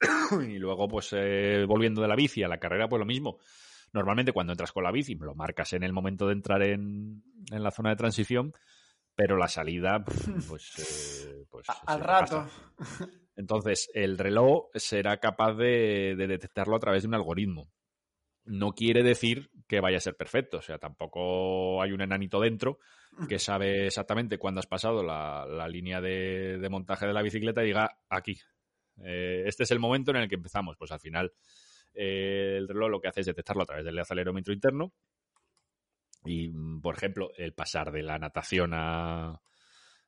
Speaker 2: y luego, pues, volviendo de la bici a la carrera, pues lo mismo Normalmente cuando entras con la bici lo marcas en el momento de entrar en, la zona de transición, pero la salida, pues... Eh, pues
Speaker 1: al rato.
Speaker 2: Entonces, el reloj será capaz de, detectarlo a través de un algoritmo. No quiere decir que vaya a ser perfecto, o sea, tampoco hay un enanito dentro que sabe exactamente cuándo has pasado la, línea de, montaje de la bicicleta y diga aquí. Eh, este es el momento en el que empezamos. Pues al final eh, el reloj lo que hace es detectarlo a través del acelerómetro interno. Y, por ejemplo, el pasar de la natación a,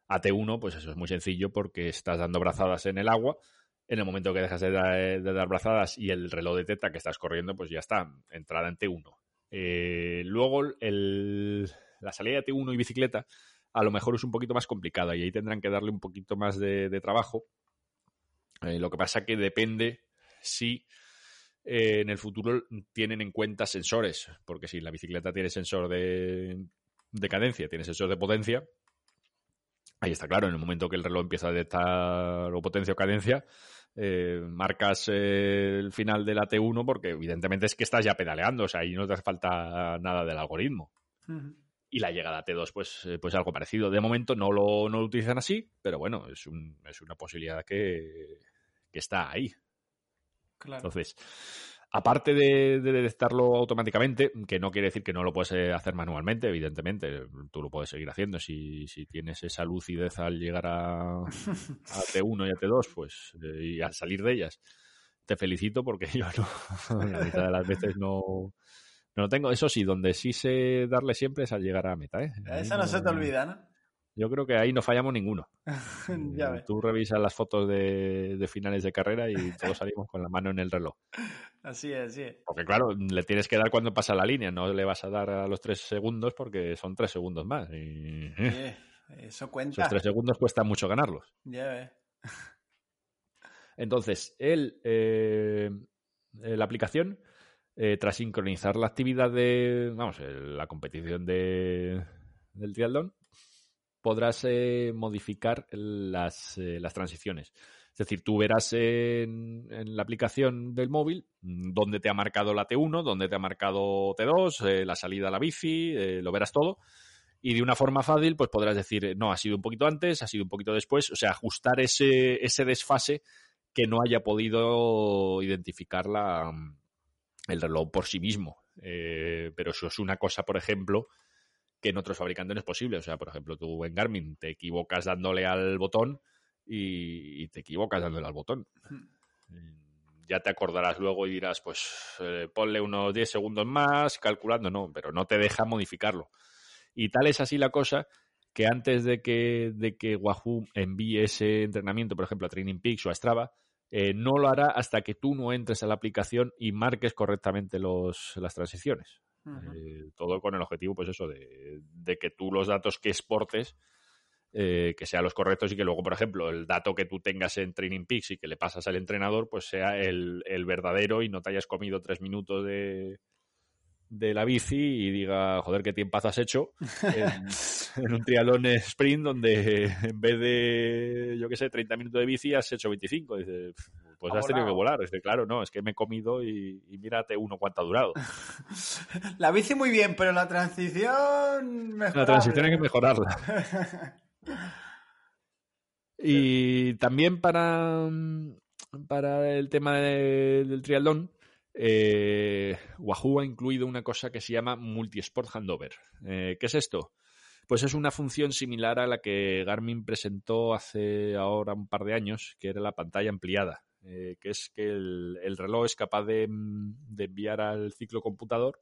Speaker 2: a T1, pues eso es muy sencillo porque estás dando brazadas en el agua. En el momento que dejas de, dar brazadas y el reloj detecta que estás corriendo, pues ya está, entrada en T1. Eh, luego, la salida de T1 y bicicleta a lo mejor es un poquito más complicada y ahí tendrán que darle un poquito más de, trabajo. Eh, lo que pasa que depende si eh, en el futuro tienen en cuenta sensores, porque si la bicicleta tiene sensor de, cadencia, tiene sensor de potencia, ahí está claro, en el momento que el reloj empieza a detectar o potencia o cadencia, eh, marcas eh, el final de la T1 porque evidentemente es que estás ya pedaleando, o sea, ahí no te hace falta nada del algoritmo. Y la llegada a T2, pues, pues algo parecido. De momento no lo, no lo utilizan así, pero bueno, es, un, es una posibilidad que, que está ahí. Entonces, aparte de, detectarlo automáticamente, que no quiere decir que no lo puedes eh, hacer manualmente, evidentemente, tú lo puedes seguir haciendo. Si, tienes esa lucidez al llegar a, a T1 y a T2, pues, eh, y al salir de ellas, te felicito porque yo no, la mitad de las veces no, no lo tengo. Eso sí, donde sí sé darle siempre es al llegar a meta. ¿eh?
Speaker 1: Eso no se te olvida, ¿no?
Speaker 2: Yo creo que ahí no fallamos ninguno. Eh, tú revisas las fotos de, finales de carrera y todos salimos con la mano en el reloj.
Speaker 1: Así es, así es.
Speaker 2: Porque claro, le tienes que dar cuando pasa la línea, no le vas a dar a los tres segundos porque son tres segundos más. Y,
Speaker 1: eh, eso cuenta.
Speaker 2: Esos tres segundos cuesta mucho ganarlos.
Speaker 1: Ya ves.
Speaker 2: Entonces, él, eh, la aplicación, tras sincronizar la actividad de, vamos, la competición de, del triatlón, podrás eh, modificar las, eh, las, transiciones. Es decir, tú verás en, la aplicación del móvil mm, dónde te ha marcado la T1, dónde te ha marcado T2, eh, la salida a la bici, lo verás todo. Y de una forma fácil, pues podrás decir, no, ha sido un poquito antes, ha sido un poquito después, o sea, ajustar ese, ese desfase que no haya podido identificar la, el reloj por sí mismo. pero eso es una cosa, por ejemplo, que en otros fabricantes no es posible. O sea, por ejemplo, tú en Garmin te equivocas dándole al botón y, te equivocas dándole al botón. Ya te acordarás luego y dirás, pues eh, ponle unos 10 segundos más, calculando, no, pero no te deja modificarlo. Y tal es así la cosa que antes de que, de que Wahoo envíe ese entrenamiento, por ejemplo, a Training Peaks o a Strava, eh, no lo hará hasta que tú no entres a la aplicación y marques correctamente los, las transiciones. Eh, todo con el objetivo, pues eso, de, que tú los datos que exportes, eh, que sean los correctos y que luego, por ejemplo, el dato que tú tengas en Training Peaks y que le pasas al entrenador, pues sea el, el verdadero y no te hayas comido tres minutos de, de la bici y diga, joder, qué tiempo has hecho en, un trialón sprint donde en vez de, yo qué sé, 30 minutos de bici has hecho 25. Dice, pues has tenido que volar. Dice, claro, no, es que me he comido y, mírate uno cuánto ha durado.
Speaker 1: La bici muy bien, pero la transición...
Speaker 2: La transición hay que mejorarla. y también para, para el tema del triatlón, eh, Wahoo ha incluido una cosa que se llama Multisport Handover. Eh, ¿Qué es esto? Pues es una función similar a la que Garmin presentó hace ahora un par de años, que era la pantalla ampliada, eh, que es que el, reloj es capaz de, enviar al ciclo computador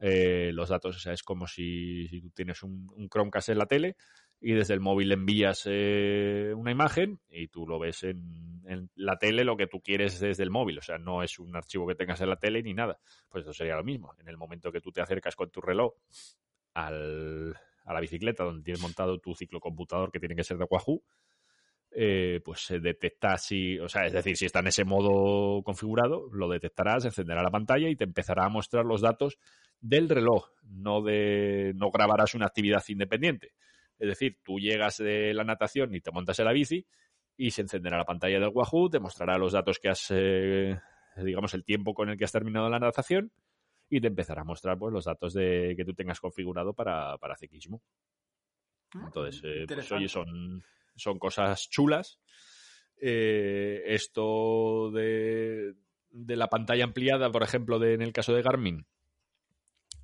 Speaker 2: los datos. O sea, es como si, tú tienes un, Chromecast en la tele y desde el móvil envías eh, una imagen y tú lo ves en, la tele lo que tú quieres desde el móvil. O sea, no es un archivo que tengas en la tele ni nada. Pues eso sería lo mismo. En el momento que tú te acercas con tu reloj al, a la bicicleta donde tienes montado tu ciclocomputador que tiene que ser de Wahoo, eh, pues se detecta si, o sea, es decir, si está en ese modo configurado, lo detectarás, encenderá la pantalla y te empezará a mostrar los datos del reloj, no de, no grabarás una actividad independiente. Es decir, tú llegas de la natación y te montas en la bici y se encenderá la pantalla del Wahoo, te mostrará los datos que has, eh, digamos, el tiempo con el que has terminado la natación y te empezará a mostrar pues, los datos de, que tú tengas configurado para, ciclismo. Ah, Entonces, eh, pues, oye, son, son cosas chulas. Eh, esto de, de, la pantalla ampliada, por ejemplo, de, en el caso de Garmin,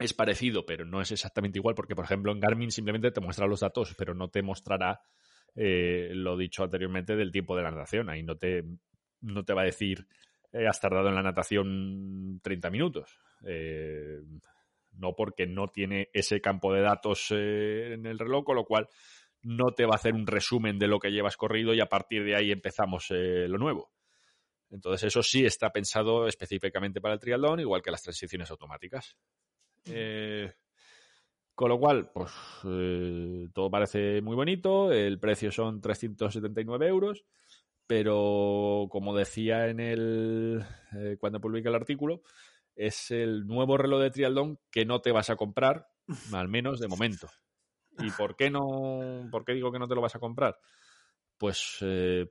Speaker 2: es parecido, pero no es exactamente igual, porque por ejemplo en Garmin simplemente te muestra los datos, pero no te mostrará eh, lo dicho anteriormente del tiempo de la natación. Ahí no te, no te va a decir eh, has tardado en la natación 30 minutos. Eh, no porque no tiene ese campo de datos en el reloj, con lo cual no te va a hacer un resumen de lo que llevas corrido y a partir de ahí empezamos lo nuevo. Entonces eso sí está pensado específicamente para el triatlón, igual que las transiciones automáticas. Eh, con lo cual, pues eh, todo parece muy bonito. El precio son 379 euros. Pero como decía en el. Eh, cuando publiqué el artículo, es el nuevo reloj de triatlón que no te vas a comprar, al menos de momento. ¿Y por qué no? ¿Por qué digo que no te lo vas a comprar? Pues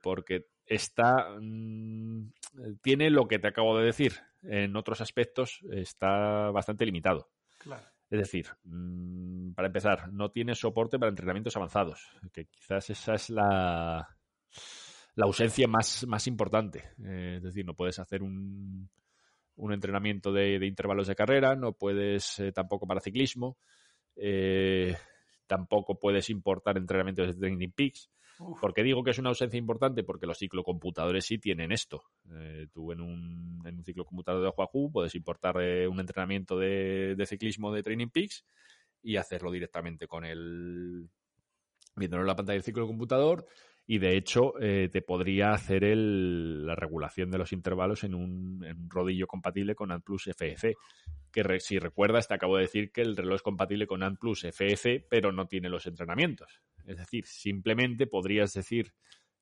Speaker 2: porque está. Mm, tiene lo que te acabo de decir. En otros aspectos está bastante limitado. Es decir, mm, para empezar, no tiene soporte para entrenamientos avanzados, que quizás esa es la, la ausencia más, más importante. Eh, es decir, no puedes hacer un, un entrenamiento de, intervalos de carrera, no puedes eh, tampoco para ciclismo, eh, tampoco puedes importar entrenamientos de Training Peaks. ¿Por qué digo que es una ausencia importante? Porque los ciclocomputadores sí tienen esto. Eh, tú en un, en un ciclocomputador de Wahoo puedes importar eh, un entrenamiento de, de, ciclismo de Training Peaks y hacerlo directamente con el... viéndolo en la pantalla del ciclocomputador y de hecho eh, te podría hacer el, la regulación de los intervalos en un, rodillo compatible con ANTPLUS FF. Que si recuerdas, te acabo de decir que el reloj es compatible con ANTPLUS FF, pero no tiene los entrenamientos. Es decir, simplemente podrías decir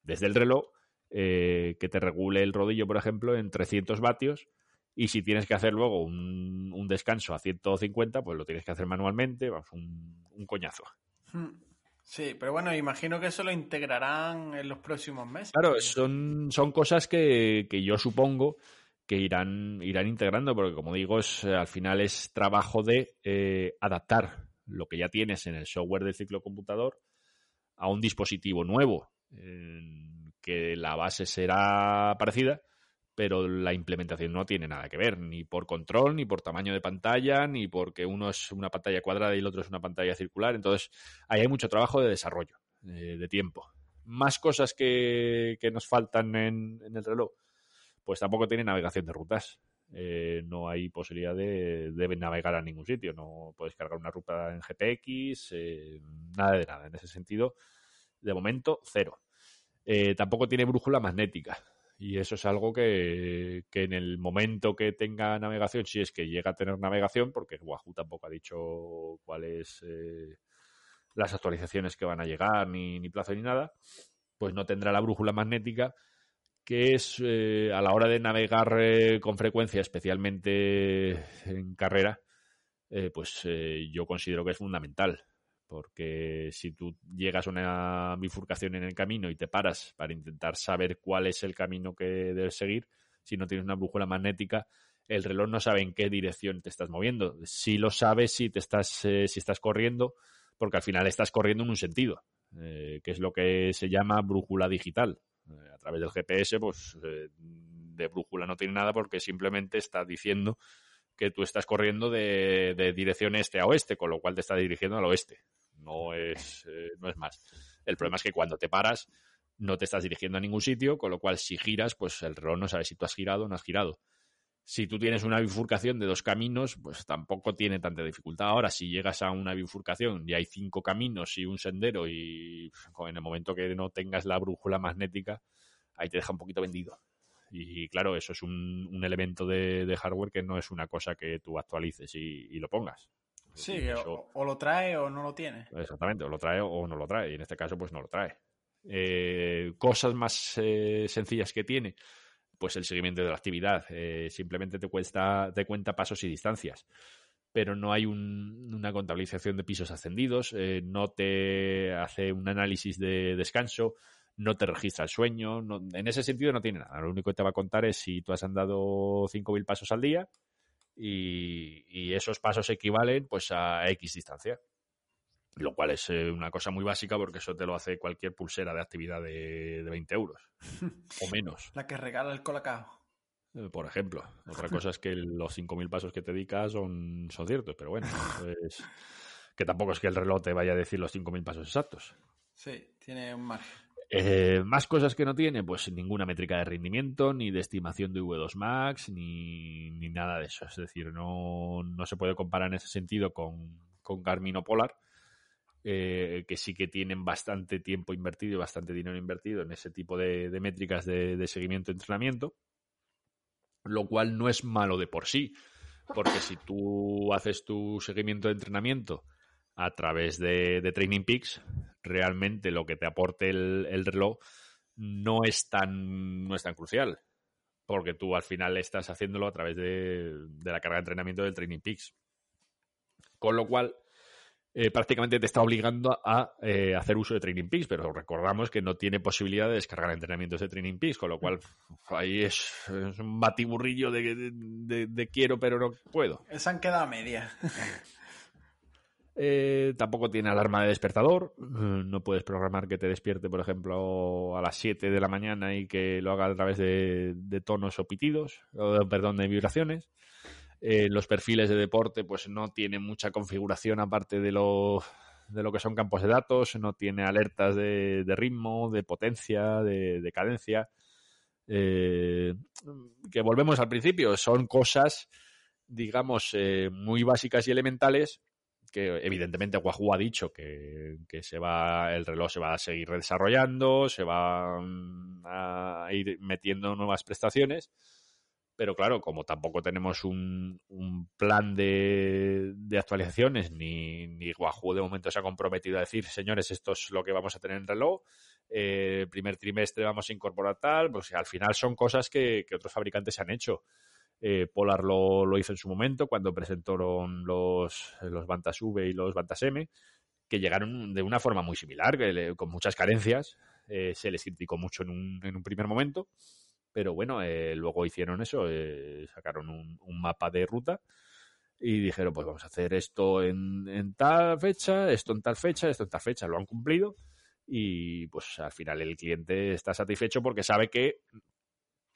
Speaker 2: desde el reloj eh, que te regule el rodillo, por ejemplo, en 300 vatios. Y si tienes que hacer luego un, un descanso a 150, pues lo tienes que hacer manualmente. Vamos, un, un coñazo.
Speaker 1: Hmm. Sí, pero bueno, imagino que eso lo integrarán en los próximos meses.
Speaker 2: Claro, son, son cosas que, que yo supongo que irán, irán integrando, porque como digo, es, al final es trabajo de eh, adaptar lo que ya tienes en el software del ciclo computador a un dispositivo nuevo, que la base será parecida, pero la implementación no tiene nada que ver, ni por control, ni por tamaño de pantalla, ni porque uno es una pantalla cuadrada y el otro es una pantalla circular. Entonces, ahí hay mucho trabajo de desarrollo, eh, de tiempo. Más cosas que, nos faltan en, el reloj, pues tampoco tiene navegación de rutas. Eh, no hay posibilidad de, navegar a ningún sitio. No puedes cargar una ruta en GPX, eh, nada de nada. En ese sentido, de momento, cero. tampoco tiene brújula magnética. Y eso es algo que, en el momento que tenga navegación, si es que llega a tener navegación, porque Wahoo tampoco ha dicho cuáles eh, las actualizaciones que van a llegar, ni, ni plazo ni nada, pues no tendrá la brújula magnética, que es eh, a la hora de navegar eh, con frecuencia, especialmente en carrera, pues yo considero que es fundamental porque si tú llegas a una bifurcación en el camino y te paras para intentar saber cuál es el camino que debes seguir, si no tienes una brújula magnética, el reloj no sabe en qué dirección te estás moviendo. Si lo sabes si te estás, eh, si estás corriendo, porque al final estás corriendo en un sentido, eh, que es lo que se llama brújula digital. Eh, a través del GPS, pues de brújula no tiene nada porque simplemente está diciendo que tú estás corriendo de, de dirección este a oeste, con lo cual te está dirigiendo al oeste. No es, eh, no es más. El problema es que cuando te paras no te estás dirigiendo a ningún sitio, con lo cual si giras, pues el reloj no sabe si tú has girado o no has girado. Si tú tienes una bifurcación de dos caminos, pues tampoco tiene tanta dificultad. Ahora, si llegas a una bifurcación y hay cinco caminos y un sendero y en el momento que no tengas la brújula magnética, ahí te deja un poquito vendido. Y claro, eso es un, elemento de, hardware que no es una cosa que tú actualices y, lo pongas.
Speaker 1: Sí, o, lo trae o no lo tiene.
Speaker 2: Exactamente, o lo trae o no lo trae. Y en este caso, pues no lo trae. Eh, cosas más eh, sencillas que tiene pues el seguimiento de la actividad. Eh, simplemente te, cuesta, te cuenta pasos y distancias. Pero no hay una contabilización de pisos ascendidos, eh, no te hace un análisis de descanso, no te registra el sueño. en ese sentido no tiene nada. Lo único que te va a contar es si tú has andado 5.000 pasos al día y, y, esos pasos equivalen pues a X distancia lo cual es eh, una cosa muy básica porque eso te lo hace cualquier pulsera de actividad de, de 20 euros o menos.
Speaker 1: La que regala el colacao.
Speaker 2: Eh, por ejemplo. Otra cosa es que los 5.000 pasos que te dedicas son, son ciertos, pero bueno, es, que tampoco es que el reloj te vaya a decir los 5.000 pasos exactos.
Speaker 1: Sí, tiene un margen.
Speaker 2: Eh, más cosas que no tiene, pues ninguna métrica de rendimiento, ni de estimación de V2 Max, ni, ni nada de eso. Es decir, no, no, se puede comparar en ese sentido con, con Garmin o Polar, eh, que sí que tienen bastante tiempo invertido y bastante dinero invertido en ese tipo de, métricas de, seguimiento y entrenamiento, lo cual no es malo de por sí, porque si tú haces tu seguimiento de entrenamiento a través de, Training Peaks, realmente lo que te aporte el, reloj no es tan, no es tan crucial, porque tú al final estás haciéndolo a través de, de la carga de entrenamiento del Training Peaks. Con lo cual, eh, prácticamente te está obligando a eh, hacer uso de Training Peaks, pero recordamos que no tiene posibilidad de descargar entrenamientos de Training Peaks, con lo cual ahí es, un batiburrillo de, quiero pero no puedo.
Speaker 1: Se han quedado a media.
Speaker 2: Eh, tampoco tiene alarma de despertador. No puedes programar que te despierte, por ejemplo, a las 7 de la mañana y que lo haga a través de, tonos o pitidos, o, perdón, de vibraciones. Eh, los perfiles de deporte pues no tienen mucha configuración aparte de lo, de lo que son campos de datos, no tiene alertas de, ritmo, de potencia, de, cadencia. Eh, que volvemos al principio, son cosas, digamos, eh, muy básicas y elementales que evidentemente Wahoo ha dicho que, que, se va, el reloj se va a seguir desarrollando, se va mm, a ir metiendo nuevas prestaciones, pero claro, como tampoco tenemos un, plan de, actualizaciones, ni, ni Wahoo de momento se ha comprometido a decir, señores, esto es lo que vamos a tener en reloj, eh, primer trimestre vamos a incorporar tal, pues al final son cosas que, otros fabricantes han hecho. Eh, Polar lo, hizo en su momento cuando presentaron los, los Bantas V y los Bantas M, que llegaron de una forma muy similar, con muchas carencias. Eh, se les criticó mucho en un, en un primer momento pero bueno, eh, luego hicieron eso, sacaron un, mapa de ruta y dijeron, pues vamos a hacer esto en, tal fecha, esto en tal fecha, esto en tal fecha, lo han cumplido y pues al final el cliente está satisfecho porque sabe que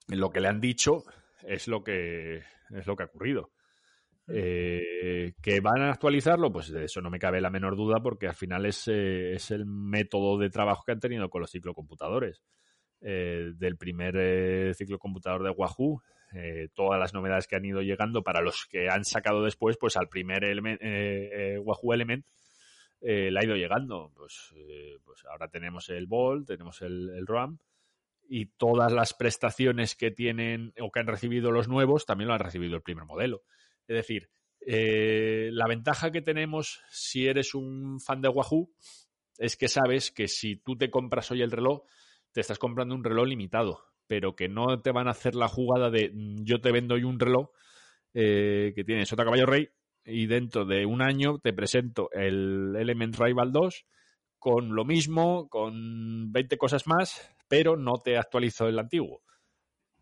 Speaker 2: lo que le han dicho es lo que es lo que ha ocurrido. Eh, que van a actualizarlo, pues de eso no me cabe la menor duda porque al final es, es el método de trabajo que han tenido con los ciclocomputadores. Eh, del primer eh, ciclo computador de Wahoo, eh, todas las novedades que han ido llegando para los que han sacado después, pues al primer Wahoo Element le ha ido llegando. Pues, pues ahora tenemos el Volt, tenemos el, RAM y todas las prestaciones que tienen o que han recibido los nuevos también lo han recibido el primer modelo. Es decir, la ventaja que tenemos si eres un fan de Wahoo es que sabes que si tú te compras hoy el reloj, te estás comprando un reloj limitado, pero que no te van a hacer la jugada de mm, yo te vendo hoy un reloj eh, que tiene Sota Caballo Rey y dentro de un año te presento el Element Rival 2 con lo mismo, con 20 cosas más, pero no te actualizo el antiguo.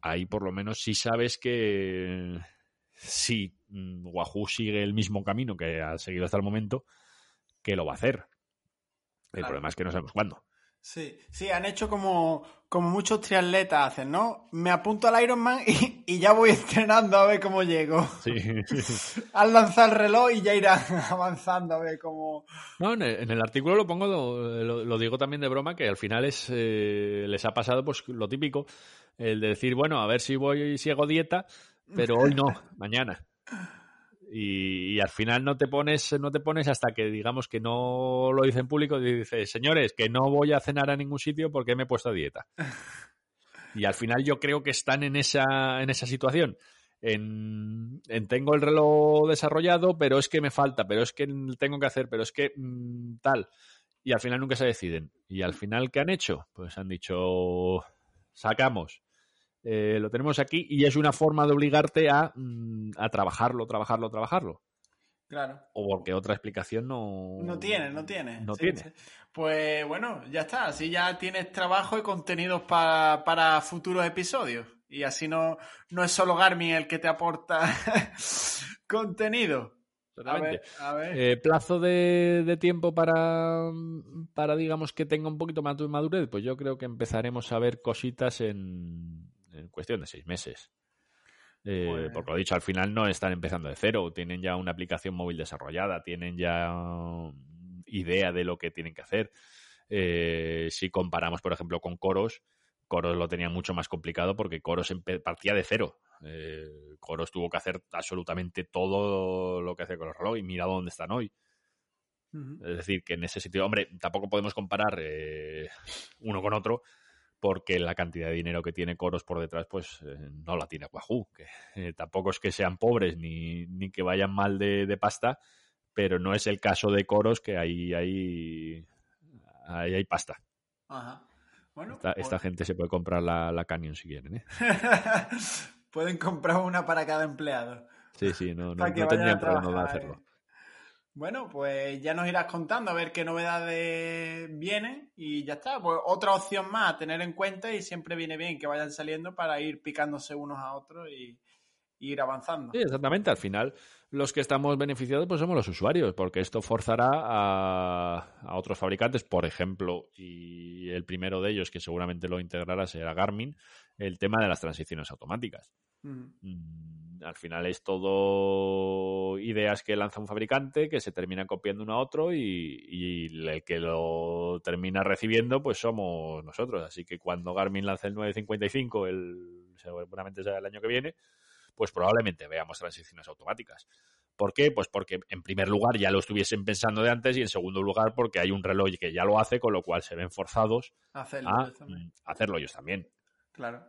Speaker 2: Ahí por lo menos sí sabes que si Wahoo sigue el mismo camino que ha seguido hasta el momento, que lo va a hacer. El problema es que no sabemos cuándo.
Speaker 1: Sí, sí, han hecho como, como muchos triatletas hacen, ¿no? Me apunto al Ironman y, y ya voy entrenando a ver cómo llego.
Speaker 2: Sí.
Speaker 1: Al lanzar el reloj y ya irán avanzando a ver cómo...
Speaker 2: No, en el, en el artículo lo pongo, lo, digo también de broma, que al final es eh, les ha pasado pues lo típico, el de decir, bueno, a ver si voy si hago dieta, pero hoy no, mañana. Y, y al final no te pones no te pones hasta que digamos que no lo dice en público y dices, señores, que no voy a cenar a ningún sitio porque me he puesto a dieta. Y al final yo creo que están en esa, en esa situación. En, en tengo el reloj desarrollado, pero es que me falta, pero es que tengo que hacer, pero es que mm, tal. Y al final nunca se deciden. Y al final, ¿qué han hecho? Pues han dicho, sacamos. Eh, lo tenemos aquí y es una forma de obligarte a, mm, a trabajarlo, trabajarlo, trabajarlo.
Speaker 1: Claro.
Speaker 2: O porque otra explicación no...
Speaker 1: No tiene, no tiene.
Speaker 2: No
Speaker 1: Sí,
Speaker 2: tiene.
Speaker 1: sí. Pues bueno, ya está. Así ya tienes trabajo y contenidos pa- para futuros episodios. Y así no, no es solo Garmin el que te aporta contenido. A ver, a ver.
Speaker 2: Eh, plazo de, de tiempo para, para, digamos, que tenga un poquito más de madurez, pues yo creo que empezaremos a ver cositas en, en cuestión de seis meses. Eh,
Speaker 1: Pues-
Speaker 2: Porque lo dicho, al final no están empezando de cero, tienen ya una aplicación móvil desarrollada, tienen ya um, idea de lo que tienen que hacer. Eh, si comparamos, por ejemplo, con Coros, Coros lo tenía mucho más complicado porque Coros partía de cero. Eh, Coros tuvo que hacer absolutamente todo lo que hace con los relojes y mira dónde están hoy. Es decir, que en ese sitio, hombre, tampoco podemos comparar eh, uno con otro porque la cantidad de dinero que tiene Coros por detrás, pues eh, no la tiene Wahoo. Que, eh, tampoco es que sean pobres ni, ni que vayan mal de, de pasta, pero no es el caso de Coros que ahí hay, ahí hay pasta.
Speaker 1: Ajá. Bueno,
Speaker 2: Esta,
Speaker 1: pues-
Speaker 2: gente se puede comprar la, la Canyon si quieren, ¿eh?
Speaker 1: Pueden comprar una para cada empleado.
Speaker 2: Sí, sí, no, no, no tendrían problema de hacerlo.
Speaker 1: Bueno, pues ya nos irás contando a ver qué novedades vienen y ya está. Pues otra opción más a tener en cuenta y siempre viene bien que vayan saliendo para ir picándose unos a otros y, y ir avanzando.
Speaker 2: Sí, exactamente. Al final, los que estamos beneficiados pues somos los usuarios, porque esto forzará a, a otros fabricantes, por ejemplo, y el primero de ellos que seguramente lo integrará será Garmin, el tema de las transiciones automáticas. Mm, Al final es todo ideas que lanza un fabricante que se terminan copiando uno a otro y, y el que lo termina recibiendo pues somos nosotros. Así que cuando Garmin lance el 955, el, seguramente será el año que viene, pues probablemente veamos transiciones automáticas. ¿Por qué? Pues porque en primer lugar ya lo estuviesen pensando de antes y en segundo lugar porque hay un reloj que ya lo hace, con lo cual se ven forzados
Speaker 1: Hacerlo
Speaker 2: a mm, hacerlo ellos también.
Speaker 1: Claro.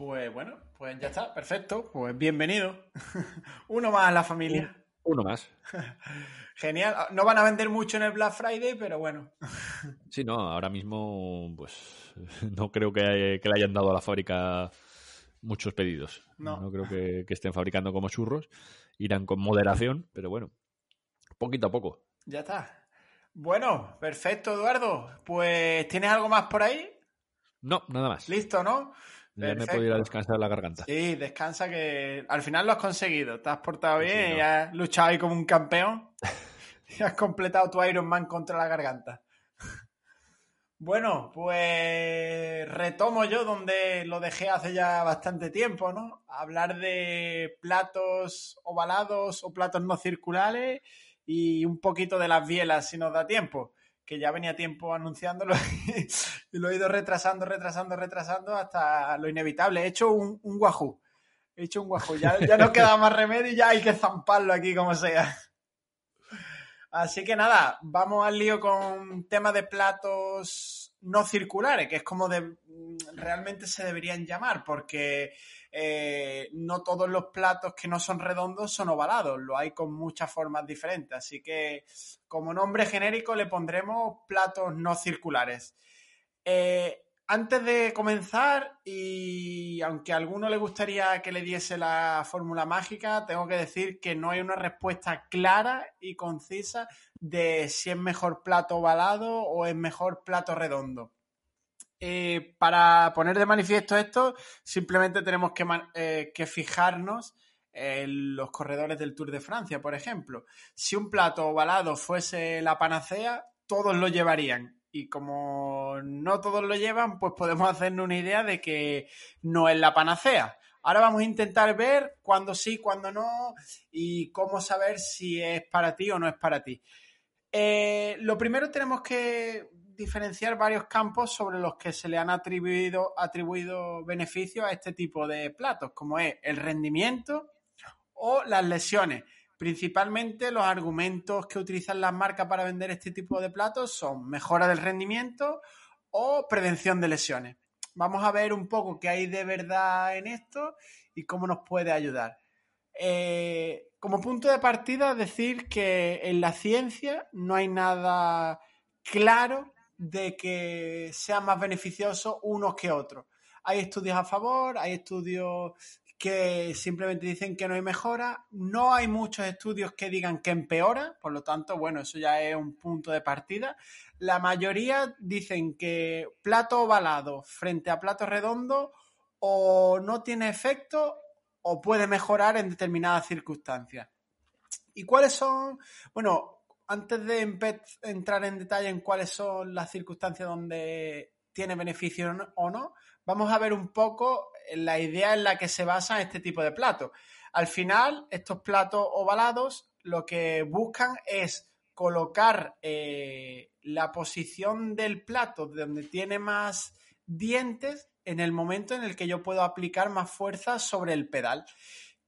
Speaker 1: Pues bueno, pues ya está, perfecto. Pues bienvenido. Uno más a la familia.
Speaker 2: Uno más.
Speaker 1: Genial. No van a vender mucho en el Black Friday, pero bueno.
Speaker 2: Sí, no, ahora mismo pues no creo que, que le hayan dado a la fábrica muchos pedidos.
Speaker 1: No.
Speaker 2: creo que, que estén fabricando como churros. Irán con moderación, pero bueno, poquito a poco.
Speaker 1: Ya está. Bueno, perfecto, Eduardo. Pues, ¿tienes algo más por ahí?
Speaker 2: No, nada más.
Speaker 1: Listo, ¿no?
Speaker 2: Ya me ir a descansar la garganta.
Speaker 1: Sí, descansa que al final lo has conseguido. Te has portado
Speaker 2: Sí,
Speaker 1: bien
Speaker 2: no.
Speaker 1: y has luchado ahí como un campeón. y has completado tu Iron Man contra la garganta. Bueno, pues retomo yo donde lo dejé hace ya bastante tiempo, ¿no? Hablar de platos ovalados o platos no circulares y un poquito de las bielas si nos da tiempo, que ya venía tiempo anunciándolo y lo he ido retrasando, retrasando, retrasando hasta lo inevitable. He hecho un, guajú, he hecho un guajú, ya, ya no queda más remedio y ya hay que zamparlo aquí como sea. Así que nada, vamos al lío con tema de platos no circulares, que es como de, realmente se deberían llamar, porque eh, no todos los platos que no son redondos son ovalados, lo hay con muchas formas diferentes. Así que como nombre genérico le pondremos platos no circulares. Eh, antes de comenzar, y aunque a alguno le gustaría que le diese la fórmula mágica, tengo que decir que no hay una respuesta clara y concisa de si es mejor plato ovalado o es mejor plato redondo. Eh, para poner de manifiesto esto, simplemente tenemos eh, que fijarnos en los corredores del Tour de Francia, por ejemplo. Si un plato ovalado fuese la panacea, todos lo llevarían y como no todos lo llevan, pues podemos hacernos una idea de que no es la panacea. Ahora vamos a intentar ver cuándo sí, cuándo no y cómo saber si es para ti o no es para ti. Eh, lo primero tenemos que diferenciar varios campos sobre los que se le han atribuido, atribuido beneficios a este tipo de platos, como es el rendimiento o las lesiones. Principalmente los argumentos que utilizan las marcas para vender este tipo de platos son mejora del rendimiento o prevención de lesiones. Vamos a ver un poco qué hay de verdad en esto y cómo nos puede ayudar. Eh, como punto de partida, decir que en la ciencia no hay nada claro de que sea más beneficioso unos que otros. Hay estudios a favor, hay estudios que simplemente dicen que no hay mejora. No hay muchos estudios que digan que empeora, por lo tanto, bueno, eso ya es un punto de partida. La mayoría dicen que plato ovalado frente a plato redondo o no tiene efecto o puede mejorar en determinadas circunstancias. ¿Y cuáles son? Bueno, antes de entrar en detalle en cuáles son las circunstancias donde tiene beneficio o no, vamos a ver un poco la idea en la que se basa este tipo de platos. Al final, estos platos ovalados lo que buscan es colocar eh, la posición del plato donde tiene más dientes en el momento en el que yo puedo aplicar más fuerza sobre el pedal.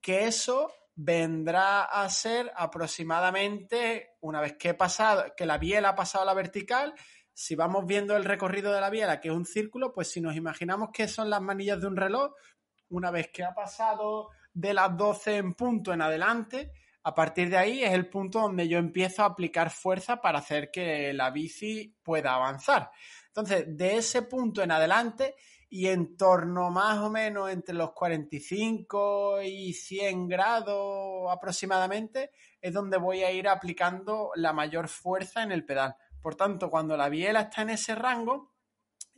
Speaker 1: Que eso vendrá a ser aproximadamente una vez que he pasado, que la biela ha pasado a la vertical, si vamos viendo el recorrido de la biela, que es un círculo, pues si nos imaginamos que son las manillas de un reloj, una vez que ha pasado de las 12 en punto en adelante, a partir de ahí es el punto donde yo empiezo a aplicar fuerza para hacer que la bici pueda avanzar. Entonces, de ese punto en adelante y en torno más o menos entre los 45 y 100 grados aproximadamente, es donde voy a ir aplicando la mayor fuerza en el pedal. Por tanto, cuando la biela está en ese rango,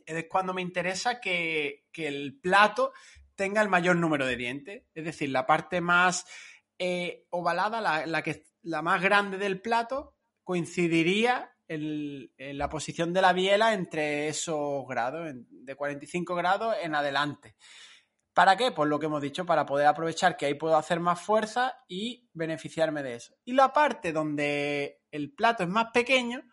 Speaker 1: es cuando me interesa que, el plato tenga el mayor número de dientes. Es decir, la parte más eh, ovalada, la, que, la más grande del plato, coincidiría en, la posición de la biela entre esos grados, de 45 grados en adelante. ¿Para qué? Pues lo que hemos dicho, para poder aprovechar que ahí puedo hacer más fuerza y beneficiarme de eso. Y la parte donde el plato es más pequeño,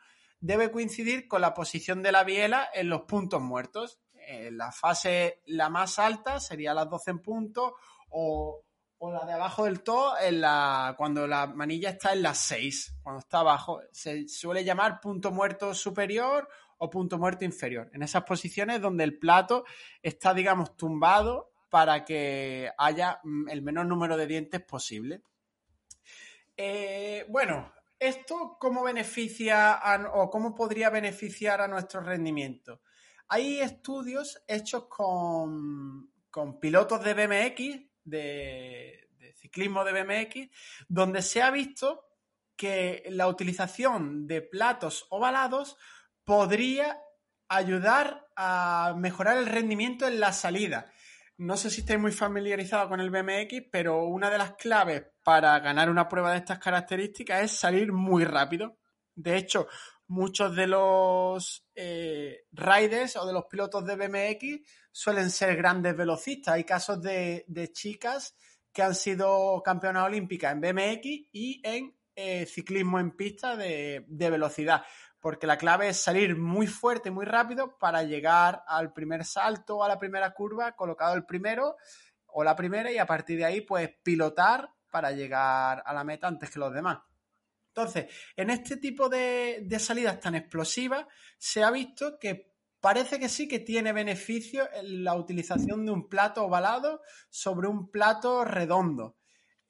Speaker 1: debe coincidir con la posición de la biela en los puntos muertos. En la fase la más alta sería las 12 en puntos o, la de abajo del todo en la, cuando la manilla está en las 6, cuando está abajo. Se suele llamar punto muerto superior o punto muerto inferior. En esas posiciones donde el plato está, digamos, tumbado para que haya mm, el menor número de dientes posible. Eh, bueno, ¿Esto cómo beneficia o cómo podría beneficiar a nuestro rendimiento? Hay estudios hechos con, pilotos de BMX, de, ciclismo de BMX, donde se ha visto que la utilización de platos ovalados podría ayudar a mejorar el rendimiento en la salida. No sé si estáis muy familiarizados con el BMX, pero una de las claves para ganar una prueba de estas características es salir muy rápido. De hecho, muchos de los eh, riders o de los pilotos de BMX suelen ser grandes velocistas. Hay casos de, chicas que han sido campeonas olímpicas en BMX y en eh, ciclismo en pista de, de velocidad porque la clave es salir muy fuerte, muy rápido para llegar al primer salto a la primera curva, colocado el primero o la primera y a partir de ahí pues pilotar para llegar a la meta antes que los demás. Entonces, en este tipo de, salidas tan explosivas se ha visto que parece que sí que tiene beneficio la utilización de un plato ovalado sobre un plato redondo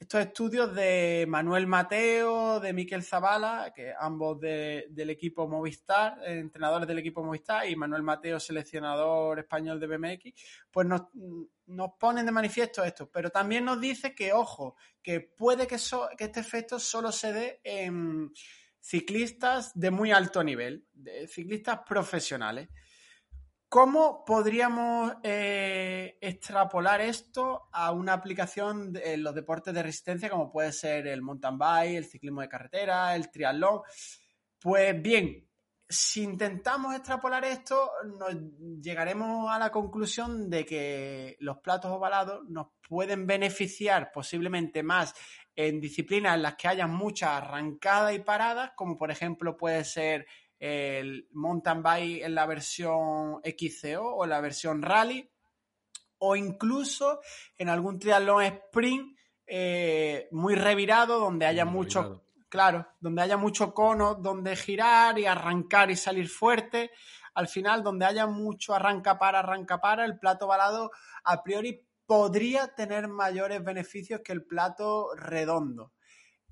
Speaker 1: estos estudios de Manuel Mateo, de Miquel Zavala, que ambos del equipo Movistar, eh, entrenadores del equipo Movistar, y Manuel Mateo, seleccionador español de BMX, pues nos, ponen de manifiesto esto, pero también nos dice que, ojo, que puede que, que este efecto solo se dé en ciclistas de muy alto nivel, de ciclistas profesionales. ¿Cómo podríamos eh, extrapolar esto a una aplicación en los deportes de resistencia como puede ser el mountain bike, el ciclismo de carretera, el triatlón? Pues bien, si intentamos extrapolar esto, nos llegaremos a la conclusión de que los platos ovalados nos pueden beneficiar posiblemente más en disciplinas en las que haya mucha arrancada y paradas, como por ejemplo puede ser el mountain bike en la versión XCO o la versión rally, o incluso en algún triatlón sprint eh, muy revirado donde haya mucho, claro, donde haya mucho cono donde girar y arrancar y salir fuerte. Al final, donde haya mucho arranca para, arranca para, el plato balado a priori podría tener mayores beneficios que el plato redondo.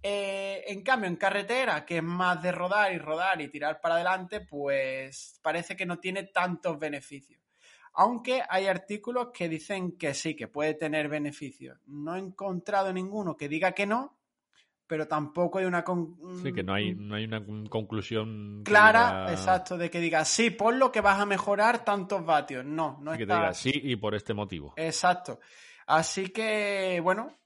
Speaker 1: Eh, en cambio, en carretera, que es más de rodar y rodar y tirar para adelante, pues parece que no tiene tantos beneficios. Aunque hay artículos que dicen que sí, que puede tener beneficios. No he encontrado ninguno que diga que no, pero tampoco hay una...
Speaker 2: sí, que no hay, no hay una conclusión...
Speaker 1: Clara, exacto, de que diga, sí, por lo que vas a mejorar tantos vatios. No, no
Speaker 2: Que te diga sí y por este motivo.
Speaker 1: Exacto. Así que, bueno,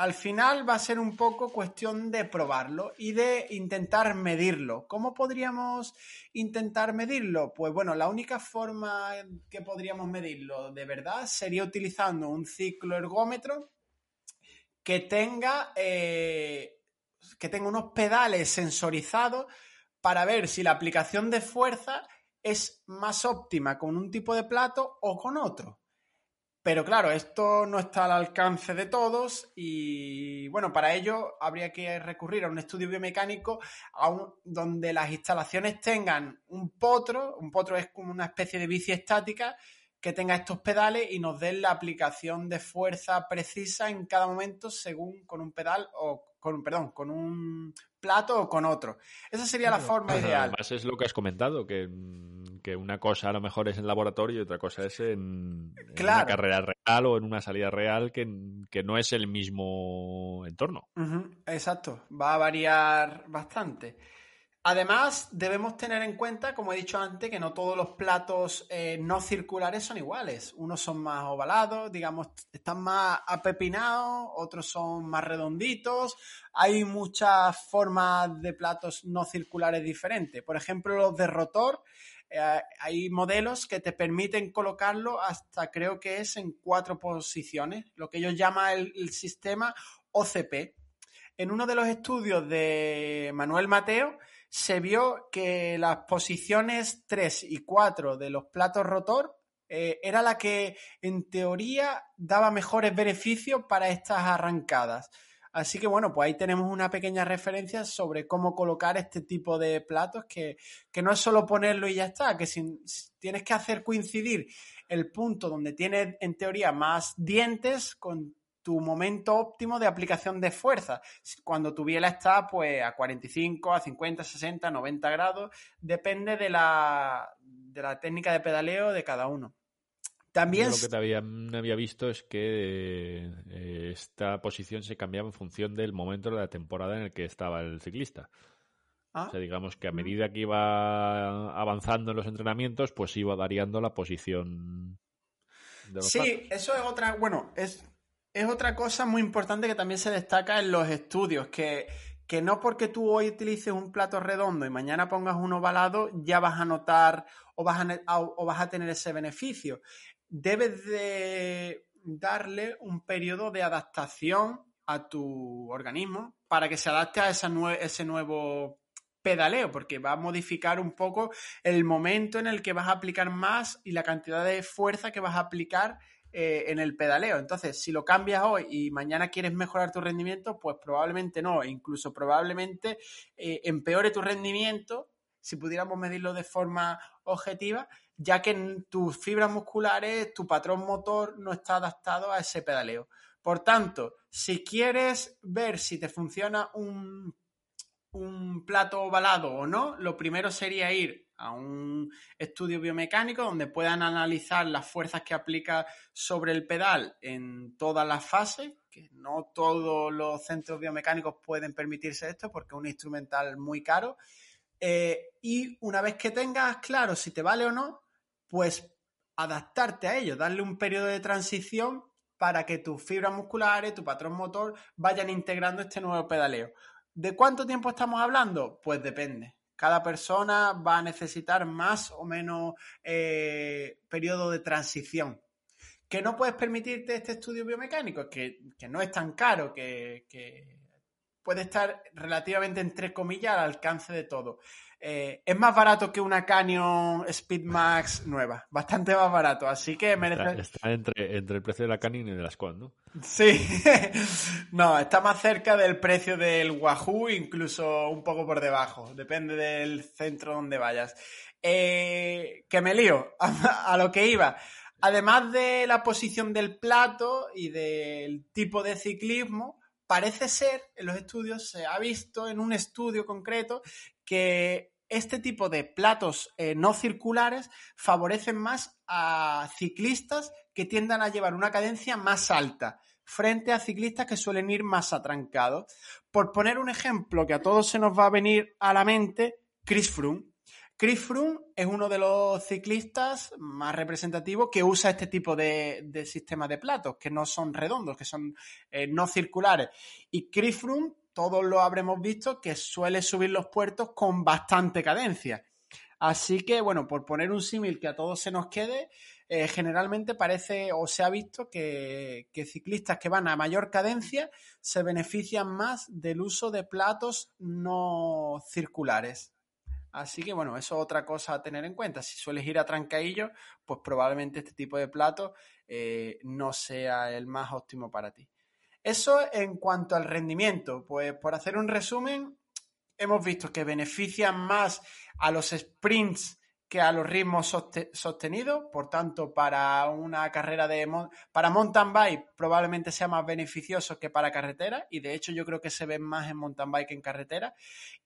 Speaker 1: al final va a ser un poco cuestión de probarlo y de intentar medirlo. ¿Cómo podríamos intentar medirlo? Pues bueno, la única forma que podríamos medirlo de verdad sería utilizando un ciclo ergómetro que tenga, eh, que tenga unos pedales sensorizados para ver si la aplicación de fuerza es más óptima con un tipo de plato o con otro. Pero claro, esto no está al alcance de todos y bueno, para ello habría que recurrir a un estudio biomecánico donde las instalaciones tengan un potro, un potro es como una especie de bici estática que tenga estos pedales y nos den la aplicación de fuerza precisa en cada momento según con un pedal o con, perdón, con un plato o con otro. Esa sería la forma ideal.
Speaker 2: Además es lo que has comentado, que, que, una cosa a lo mejor es en laboratorio y otra cosa es en, una carrera real o en una salida real que, que no es el mismo entorno.
Speaker 1: Exacto, va a variar bastante. Además, debemos tener en cuenta, como he dicho antes, que no todos los platos eh, no circulares son iguales. Unos son más ovalados, digamos, están más apepinados, otros son más redonditos. Hay muchas formas de platos no circulares diferentes. Por ejemplo, los de rotor, eh, hay modelos que te permiten colocarlo hasta creo que es en cuatro posiciones, lo que ellos llaman el sistema OCP. En uno de los estudios de Manuel Mateo, se vio que las posiciones 3 y 4 de los platos rotor eh, era la que en teoría daba mejores beneficios para estas arrancadas. Así que bueno, pues ahí tenemos una pequeña referencia sobre cómo colocar este tipo de platos, que, no es solo ponerlo y ya está, que tienes que hacer coincidir el punto donde tiene en teoría más dientes con tu momento óptimo de aplicación de fuerza. Cuando tu biela está pues a 45, a 50, 60, 90 grados, depende de la, de la técnica de pedaleo de cada uno. También...
Speaker 2: lo que te había, había visto es que eh, esta posición se cambiaba en función del momento de la temporada en el que estaba el ciclista. Ah. O sea, digamos que a medida que iba avanzando en los entrenamientos, pues iba variando la posición.
Speaker 1: De los sí, eso es otra. Bueno, es es otra cosa muy importante que también se destaca en los estudios, que, que no porque tú hoy utilices un plato redondo y mañana pongas uno ovalado, ya vas a notar o vas a, o vas a tener ese beneficio. Debes de darle un periodo de adaptación a tu organismo para que se adapte a esa ese nuevo pedaleo, porque va a modificar un poco el momento en el que vas a aplicar más y la cantidad de fuerza que vas a aplicar eh, en el pedaleo. Entonces, si lo cambias hoy y mañana quieres mejorar tu rendimiento, pues probablemente no, incluso probablemente eh, empeore tu rendimiento si pudiéramos medirlo de forma objetiva, ya que tus fibras musculares, tu patrón motor no está adaptado a ese pedaleo. Por tanto, si quieres ver si te funciona un, un plato ovalado o no, lo primero sería ir a un estudio biomecánico donde puedan analizar las fuerzas que aplica sobre el pedal en todas las fases, que no todos los centros biomecánicos pueden permitirse esto porque es un instrumental muy caro. Eh, y una vez que tengas claro si te vale o no, pues adaptarte a ello, darle un periodo de transición para que tus fibras musculares, tu patrón motor vayan integrando este nuevo pedaleo. ¿De cuánto tiempo estamos hablando? Pues depende Cada persona va a necesitar más o menos eh, periodo de transición. ¿Que no puedes permitirte este estudio biomecánico? Que, que no es tan caro, que, que puede estar relativamente, entre comillas, al alcance de todo. Eh, es más barato que una Canyon Speedmax nueva, bastante más barato, así que merece...
Speaker 2: Está, entre, entre, el precio de la Canyon y de la Squad, ¿no?
Speaker 1: Sí, no, está más cerca del precio del Wahoo, incluso un poco por debajo, depende del centro donde vayas. Eh, que me lío, a, a lo que iba. Además de la posición del plato y del tipo de ciclismo, parece ser, en los estudios, se ha visto en un estudio concreto que este tipo de platos eh, no circulares favorecen más a ciclistas que tiendan a llevar una cadencia más alta frente a ciclistas que suelen ir más atrancados. Por poner un ejemplo que a todos se nos va a venir a la mente, Chris Froome. Chris Froome es uno de los ciclistas más representativos que usa este tipo de, de sistema de platos, que no son redondos, que son eh, no circulares. Y Chris Froome todos lo habremos visto que suele subir los puertos con bastante cadencia. Así que, bueno, por poner un símil que a todos se nos quede, eh, generalmente parece o se ha visto que, ciclistas que van a mayor cadencia se benefician más del uso de platos no circulares. Así que bueno, eso es otra cosa a tener en cuenta. Si sueles ir a trancaillo, pues probablemente este tipo de plato eh, no sea el más óptimo para ti. Eso en cuanto al rendimiento, pues por hacer un resumen, hemos visto que benefician más a los sprints que a los ritmos sostenidos, por tanto, para una carrera de para mountain bike probablemente sea más beneficioso que para carretera, y de hecho yo creo que se ven más en mountain bike que en carretera.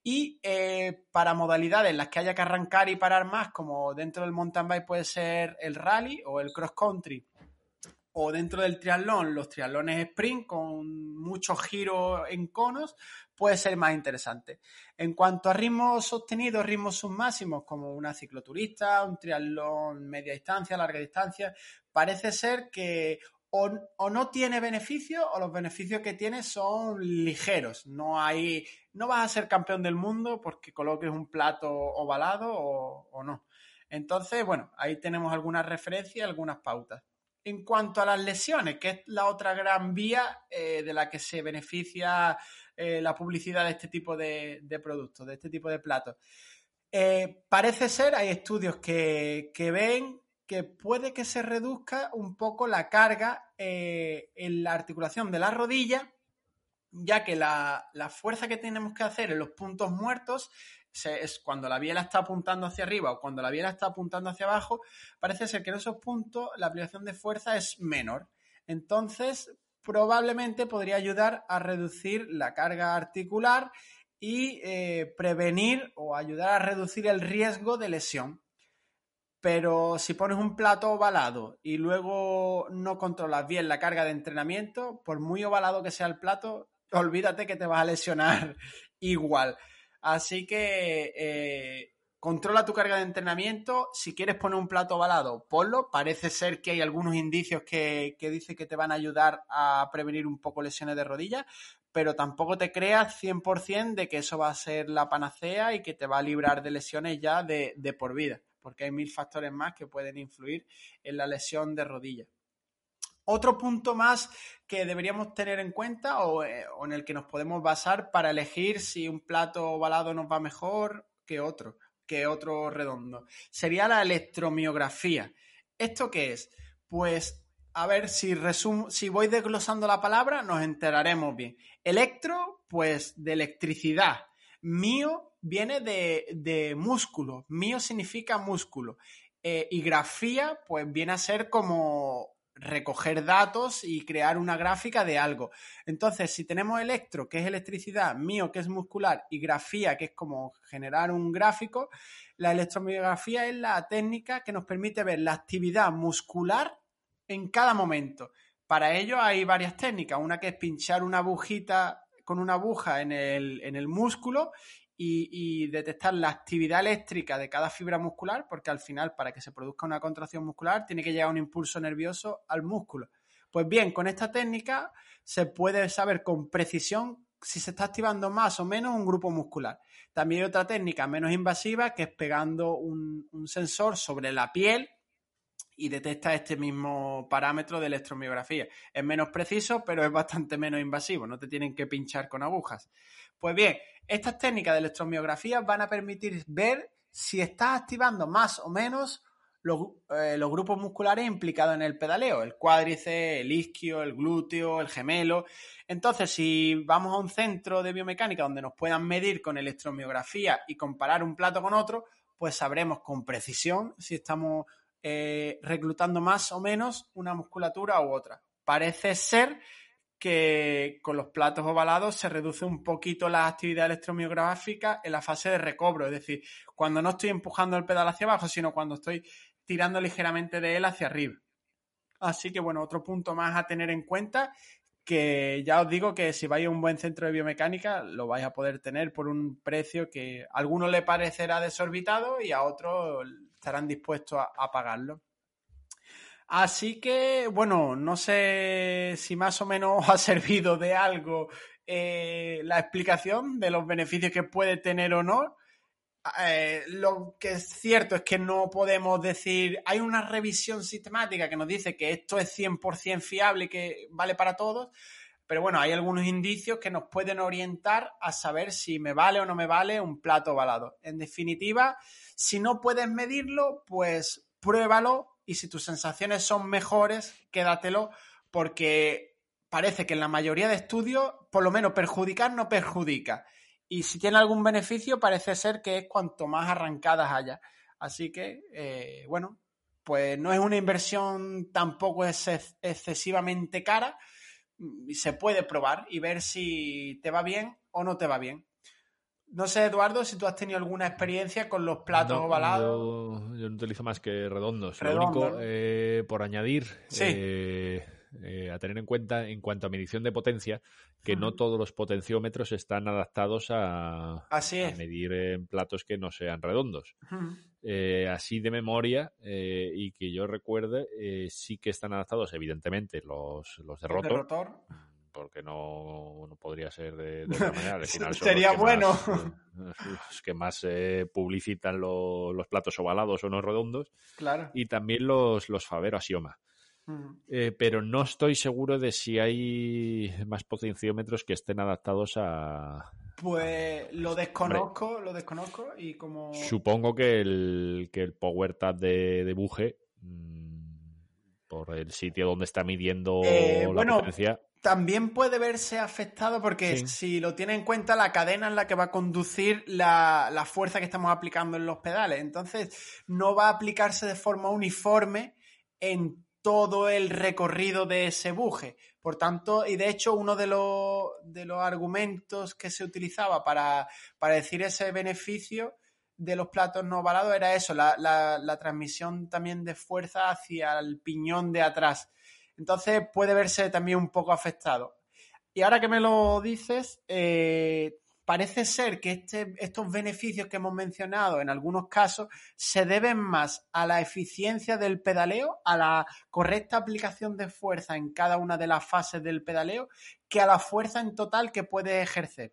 Speaker 1: Y eh, para modalidades en las que haya que arrancar y parar más, como dentro del mountain bike puede ser el rally o el cross country, o dentro del triatlón, los triatlones sprint con muchos giros en conos, puede ser más interesante. En cuanto a ritmos sostenidos, ritmos submáximos, como una cicloturista, un triatlón media distancia, larga distancia, parece ser que o, no tiene beneficios o los beneficios que tiene son ligeros. No hay, no vas a ser campeón del mundo porque coloques un plato ovalado o, o no. Entonces, bueno, ahí tenemos algunas referencias, algunas pautas en cuanto a las lesiones, que es la otra gran vía eh, de la que se beneficia eh, la publicidad de este tipo de, productos, de este tipo de platos. Eh, parece ser, hay estudios que, ven que puede que se reduzca un poco la carga en la articulación de la rodilla, ya que la, la, fuerza que tenemos que hacer en los puntos muertos es cuando la biela está apuntando hacia arriba o cuando la biela está apuntando hacia abajo, parece ser que en esos puntos la aplicación de fuerza es menor. Entonces, probablemente podría ayudar a reducir la carga articular y eh, prevenir o ayudar a reducir el riesgo de lesión. Pero si pones un plato ovalado y luego no controlas bien la carga de entrenamiento, por muy ovalado que sea el plato, olvídate que te vas a lesionar igual. Así que eh, controla tu carga de entrenamiento. Si quieres poner un plato ovalado, ponlo. Parece ser que hay algunos indicios que, que dicen que te van a ayudar a prevenir un poco lesiones de rodillas, pero tampoco te creas 100% de que eso va a ser la panacea y que te va a librar de lesiones ya de, de por vida, porque hay mil factores más que pueden influir en la lesión de rodilla. Otro punto más que deberíamos tener en cuenta eh, o, en el que nos podemos basar para elegir si un plato ovalado nos va mejor que otro, que otro redondo, sería la electromiografía. ¿Esto qué es? Pues a ver si resumo, si voy desglosando la palabra, nos enteraremos bien. Electro, pues de electricidad. Mío viene de, de músculo. Mío significa músculo. Eh, y grafía, pues viene a ser como recoger datos y crear una gráfica de algo. Entonces, si tenemos electro, que es electricidad, mío, que es muscular, y grafía, que es como generar un gráfico, la electromiografía es la técnica que nos permite ver la actividad muscular en cada momento. Para ello hay varias técnicas. Una que es pinchar una agujita con una aguja en el, en el músculo y, detectar la actividad eléctrica de cada fibra muscular, porque al final, para que se produzca una contracción muscular, tiene que llegar un impulso nervioso al músculo. Pues bien, con esta técnica se puede saber con precisión si se está activando más o menos un grupo muscular. También hay otra técnica menos invasiva que es pegando un, sensor sobre la piel y detecta este mismo parámetro de electromiografía. Es menos preciso, pero es bastante menos invasivo, no te tienen que pinchar con agujas. Pues bien, estas técnicas de electromiografía van a permitir ver si estás activando más o menos eh, los, grupos musculares implicados en el pedaleo, el cuádriceps, el isquio, el glúteo, el gemelo. Entonces, si vamos a un centro de biomecánica donde nos puedan medir con electromiografía y comparar un plato con otro, pues sabremos con precisión si estamos eh, reclutando más o menos una musculatura u otra. Parece ser que con los platos ovalados se reduce un poquito la actividad electromiográfica en la fase de recobro, es decir, cuando no estoy empujando el pedal hacia abajo, sino cuando estoy tirando ligeramente de él hacia arriba. Así que bueno, otro punto más a tener en cuenta que ya os digo que si vais a un buen centro de biomecánica lo vais a poder tener por un precio que a algunos le parecerá desorbitado y a otros estarán dispuestos a, pagarlo. Así que, bueno, no sé si más o menos ha servido de algo eh, la explicación de los beneficios que puede tener o no. Eh, lo que es cierto es que no podemos decir, hay una revisión sistemática que nos dice que esto es 100% fiable y que vale para todos, pero bueno, hay algunos indicios que nos pueden orientar a saber si me vale o no me vale un plato ovalado. En definitiva, si no puedes medirlo, pues pruébalo y si tus sensaciones son mejores, quédatelo porque parece que en la mayoría de estudios, por lo menos perjudicar no perjudica. Y si tiene algún beneficio, parece ser que es cuanto más arrancadas haya. Así que, eh, bueno, pues no es una inversión tampoco es excesivamente cara. Y se puede probar y ver si te va bien o no te va bien. No sé, Eduardo, si tú has tenido alguna experiencia con los platos ovalados.
Speaker 2: Yo, no utilizo más que redondos. Lo único, eh, por añadir, eh, eh, a tener en cuenta en cuanto a medición de potencia, que no todos los potenciómetros están adaptados a, medir en platos que no sean redondos. Así de memoria y que yo recuerde, sí que están adaptados, evidentemente, los, los de rotor. Mm, porque no, podría ser de, otra manera. Al final
Speaker 1: Sería bueno.
Speaker 2: los que más publicitan los platos ovalados o no redondos.
Speaker 1: Claro.
Speaker 2: Y también los, los Favero Asioma. Eh, pero no estoy seguro de si hay más potenciómetros que estén adaptados a.
Speaker 1: Pues lo desconozco, lo desconozco y como.
Speaker 2: Supongo que el, que el Power Tab de, de Buje, mm, por el sitio donde está midiendo eh, la potencia.
Speaker 1: También puede verse afectado porque si lo tiene en cuenta la cadena en la que va a conducir la, la fuerza que estamos aplicando en los pedales. Entonces, no va a aplicarse de forma uniforme en todo el recorrido de ese buje. Por tanto, y de hecho, uno de los, de los argumentos que se utilizaba para, decir ese beneficio de los platos no ovalados era eso, la, la, transmisión también de fuerza hacia el piñón de atrás. Entonces puede verse también un poco afectado. Y ahora que me lo dices, eh, parece ser que este, estos beneficios que hemos mencionado en algunos casos se deben más a la eficiencia del pedaleo, a la correcta aplicación de fuerza en cada una de las fases del pedaleo, que a la fuerza en total que puede ejercer.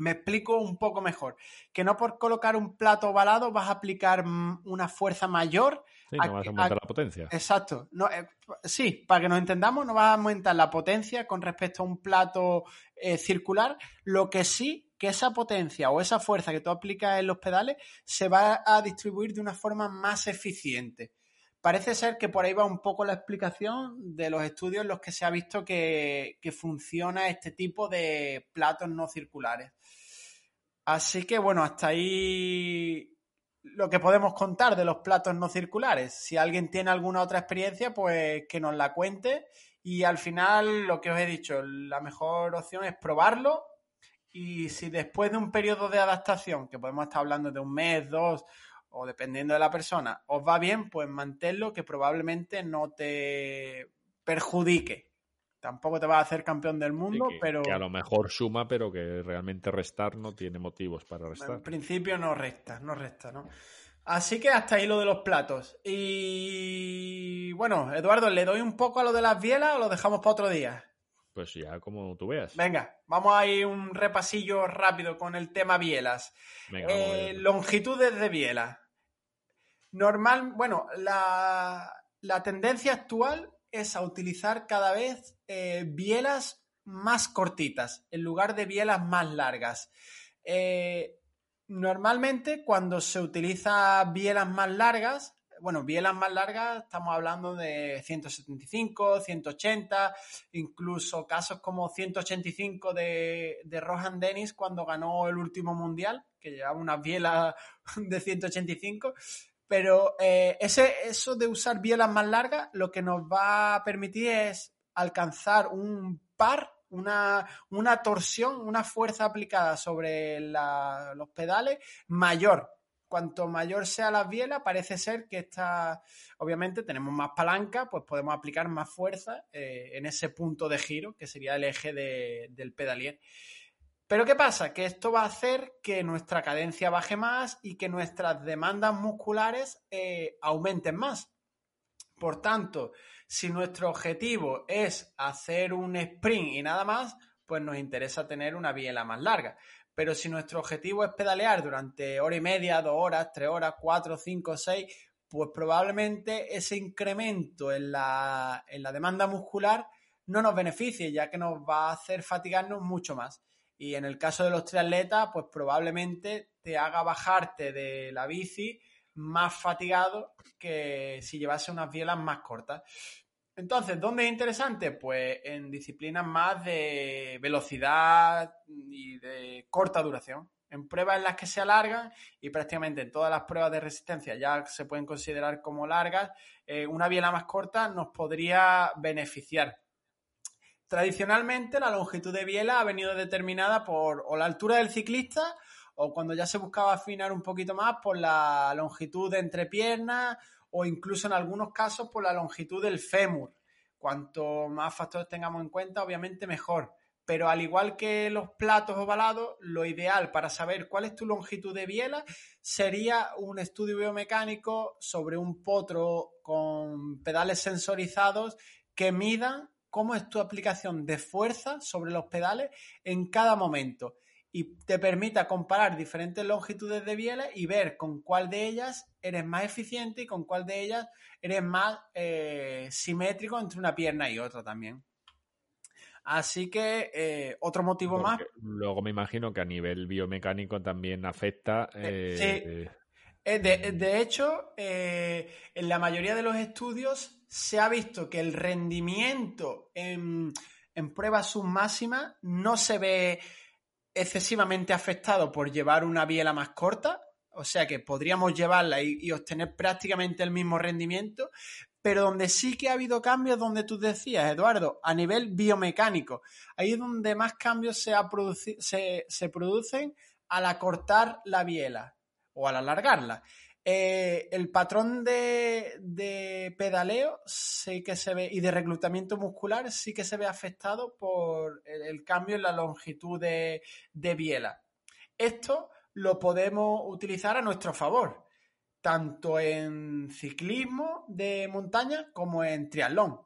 Speaker 1: Me explico un poco mejor. Que no por colocar un plato ovalado vas a aplicar mm, una fuerza mayor.
Speaker 2: Sí, no vas a aumentar la potencia.
Speaker 1: Exacto. No, eh, sí, para que nos entendamos, no vas a aumentar la potencia con respecto a un plato eh, circular. Lo que sí que esa potencia o esa fuerza que tú aplicas en los pedales se va a distribuir de una forma más eficiente. Parece ser que por ahí va un poco la explicación de los estudios en los que se ha visto que, funciona este tipo de platos no circulares. Así que bueno, hasta ahí lo que podemos contar de los platos no circulares. Si alguien tiene alguna otra experiencia, pues que nos la cuente. Y al final, lo que os he dicho, la mejor opción es probarlo y si después de un periodo de adaptación, que podemos estar hablando de un mes, dos, o dependiendo de la persona, os va bien, pues manténlo, que probablemente no te perjudique. Tampoco te va a hacer campeón del mundo, pero.
Speaker 2: Que a lo mejor suma, pero que realmente restar no tiene motivos para restar.
Speaker 1: En principio no resta, no resta, ¿no? Así que hasta ahí lo de los platos. Y bueno, Eduardo, ¿le doy un poco a lo de las bielas o lo dejamos para otro día?
Speaker 2: Pues ya como tú veas.
Speaker 1: Venga, vamos a ir un repasillo rápido con el tema bielas. Eh, longitudes de biela. Normal, bueno, la, tendencia actual es a utilizar cada vez eh, bielas más cortitas en lugar de bielas más largas. Eh, normalmente cuando se utiliza bielas más largas, bueno, bielas más largas, estamos hablando de 175, 180, incluso casos como 185 de, de Rohan Dennis cuando ganó el último mundial, que llevaba unas bielas de 185. Pero eh, ese, eso de usar bielas más largas lo que nos va a permitir es alcanzar un par una, una, torsión, una fuerza aplicada sobre los pedales mayor cuanto mayor sea la biela, parece ser que está, obviamente tenemos más palanca, pues podemos aplicar más fuerza eh, en ese punto de giro, que sería el eje del pedalier. Pero ¿qué pasa? Que esto va a hacer que nuestra cadencia baje más y que nuestras demandas musculares eh, aumenten más. Por tanto, si nuestro objetivo es hacer un sprint y nada más, pues nos interesa tener una biela más larga. Pero si nuestro objetivo es pedalear durante hora y media, dos horas, tres horas, cuatro, cinco, seis, pues probablemente ese incremento en la, demanda muscular no nos beneficie, ya que nos va a hacer fatigarnos mucho más. Y en el caso de los triatletas, pues probablemente te haga bajarte de la bici más fatigado que si llevase unas bielas más cortas. Entonces, ¿dónde es interesante? Pues en disciplinas más de velocidad y de corta duración. En pruebas en las que se alargan y prácticamente en todas las pruebas de resistencia ya se pueden considerar como largas, eh, una biela más corta nos podría beneficiar. Tradicionalmente la longitud de biela ha venido determinada por o la altura del ciclista o cuando ya se buscaba afinar un poquito más por la longitud de entrepiernas o incluso en algunos casos por la longitud del fémur. Cuanto más factores tengamos en cuenta, obviamente mejor. Pero al igual que los platos ovalados, lo ideal para saber cuál es tu longitud de biela sería un estudio biomecánico sobre un potro con pedales sensorizados que midan cómo es tu aplicación de fuerza sobre los pedales en cada momento y te permita comparar diferentes longitudes de bielas y ver con cuál de ellas eres más eficiente y con cuál de ellas eres más eh, simétrico entre una pierna y otra también. Así que eh, otro motivo más.
Speaker 2: Luego me imagino que a nivel biomecánico también afecta.
Speaker 1: Eh, sí. De, de, hecho, en la mayoría de los estudios se ha visto que el rendimiento en, en pruebas submáximas no se ve excesivamente afectado por llevar una biela más corta, o sea que podríamos llevarla y, obtener prácticamente el mismo rendimiento, pero donde sí que ha habido cambios, donde tú decías, Eduardo, a nivel biomecánico, ahí es donde más cambios se, se producen al acortar la biela o al alargarla. Eh, el patrón de, pedaleo sí que se ve y de reclutamiento muscular sí que se ve afectado por el, cambio en la longitud de, biela. Esto lo podemos utilizar a nuestro favor, tanto en ciclismo de montaña como en triatlón.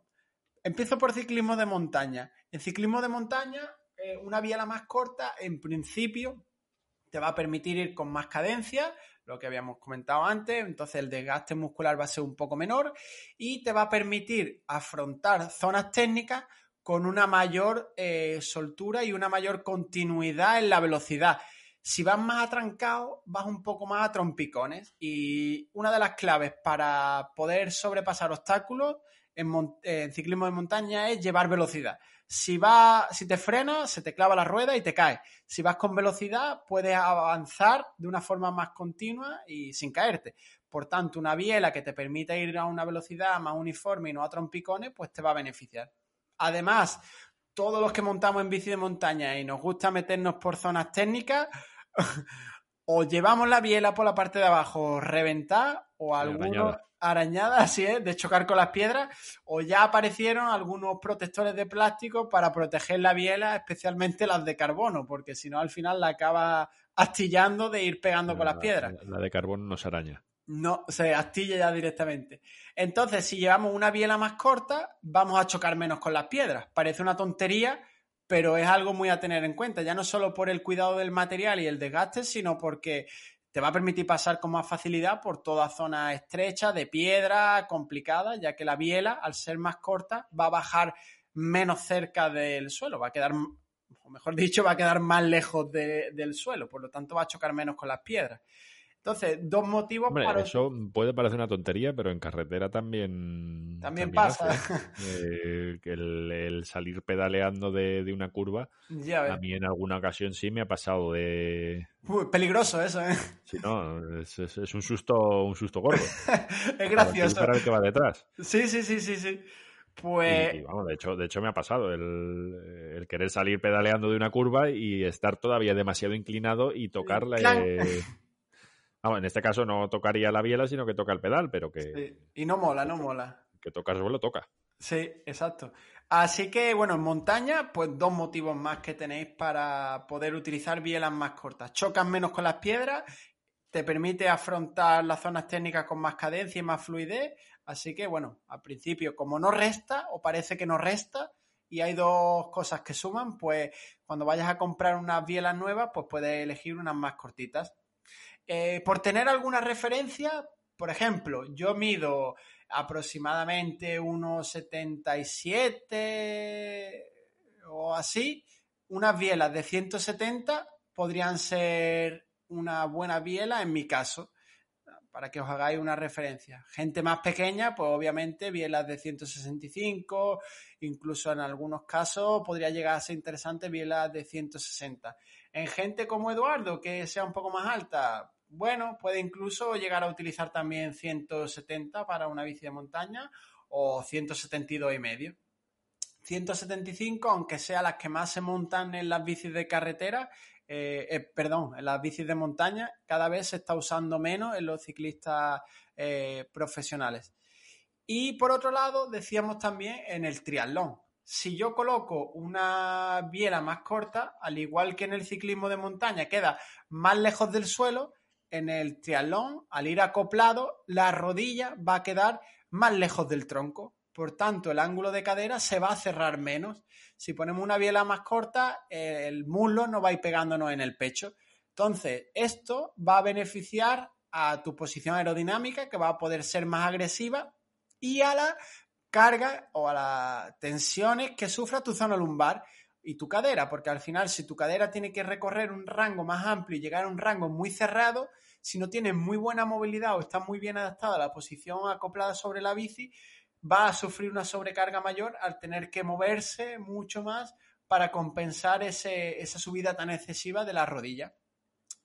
Speaker 1: Empiezo por ciclismo de montaña. En ciclismo de montaña, eh, una biela más corta, en principio, te va a permitir ir con más cadencia, lo que habíamos comentado antes, entonces el desgaste muscular va a ser un poco menor y te va a permitir afrontar zonas técnicas con una mayor eh, soltura y una mayor continuidad en la velocidad. Si vas más atrancado, vas un poco más a trompicones. Y una de las claves para poder sobrepasar obstáculos en, ciclismo de montaña es llevar velocidad. Si, va, si te frenas, se te clava la rueda y te caes. Si vas con velocidad, puedes avanzar de una forma más continua y sin caerte. Por tanto, una biela que te permita ir a una velocidad más uniforme y no a trompicones, pues te va a beneficiar. Además, todos los que montamos en bici de montaña y nos gusta meternos por zonas técnicas, o llevamos la biela por la parte de abajo reventada o algunos arañada, así es, de chocar con las piedras, o ya aparecieron algunos protectores de plástico para proteger la biela, especialmente las de carbono, porque si no al final la acaba astillando de ir pegando con las piedras.
Speaker 2: La de carbono no se araña.
Speaker 1: No, se astilla ya directamente. Entonces, si llevamos una biela más corta, vamos a chocar menos con las piedras. Parece una tontería, pero es algo muy a tener en cuenta, ya no solo por el cuidado del material y el desgaste, sino porque te va a permitir pasar con más facilidad por toda zona estrecha, de piedra, complicada, ya que la biela, al ser más corta, va a bajar menos cerca del suelo, va a quedar, o mejor dicho, va a quedar más lejos del suelo, por lo tanto va a chocar menos con las piedras. Entonces, dos motivos
Speaker 2: para. Eso puede parecer una tontería, pero en carretera también.
Speaker 1: También, pasa.
Speaker 2: ¿eh? el, salir pedaleando de, una curva. a mí en alguna ocasión sí me ha pasado de.
Speaker 1: peligroso eso, ¿eh?
Speaker 2: Sí, no, es, un susto, un susto gordo.
Speaker 1: es gracioso.
Speaker 2: Para el que va detrás.
Speaker 1: Sí, sí, sí, sí, sí. Pues.
Speaker 2: vamos, de hecho, de hecho me ha pasado el, el, querer salir pedaleando de una curva y estar todavía demasiado inclinado y en este caso no tocaría la biela, sino que toca el pedal, pero que.
Speaker 1: Y no mola, no mola.
Speaker 2: Que toca el suelo, toca.
Speaker 1: Sí, exacto. Así que, bueno, en montaña, pues dos motivos más que tenéis para poder utilizar bielas más cortas. Chocan menos con las piedras, te permite afrontar las zonas técnicas con más cadencia y más fluidez. Así que, bueno, al principio, como no resta, o parece que no resta, y hay dos cosas que suman, pues cuando vayas a comprar unas bielas nuevas, pues puedes elegir unas más cortitas. Eh, por tener alguna referencia, por ejemplo, yo mido aproximadamente unos 77 o así. Unas bielas de 170 podrían ser una buena biela en mi caso, para que os hagáis una referencia. Gente más pequeña, pues obviamente bielas de 165, incluso en algunos casos podría llegar a ser interesante bielas de 160. En gente como Eduardo, que sea un poco más alta, bueno, puede incluso llegar a utilizar también 170 para una bici de montaña o 172 y medio. 175, aunque sea las que más se montan en las bicis de carretera, eh, eh, perdón, en las bicis de montaña, cada vez se está usando menos en los ciclistas eh, profesionales. Y por otro lado, decíamos también en el triatlón. Si yo coloco una biela más corta, al igual que en el ciclismo de montaña, queda más lejos del suelo, en el triatlón, al ir acoplado, la rodilla va a quedar más lejos del tronco. Por tanto, el ángulo de cadera se va a cerrar menos. Si ponemos una biela más corta, el muslo no va a ir pegándonos en el pecho. Entonces, esto va a beneficiar a tu posición aerodinámica, que va a poder ser más agresiva, y a la carga o a las tensiones que sufra tu zona lumbar, y tu cadera, porque al final si tu cadera tiene que recorrer un rango más amplio y llegar a un rango muy cerrado, si no tienes muy buena movilidad o estás muy bien adaptada a la posición acoplada sobre la bici, va a sufrir una sobrecarga mayor al tener que moverse mucho más para compensar esa subida tan excesiva de la rodilla.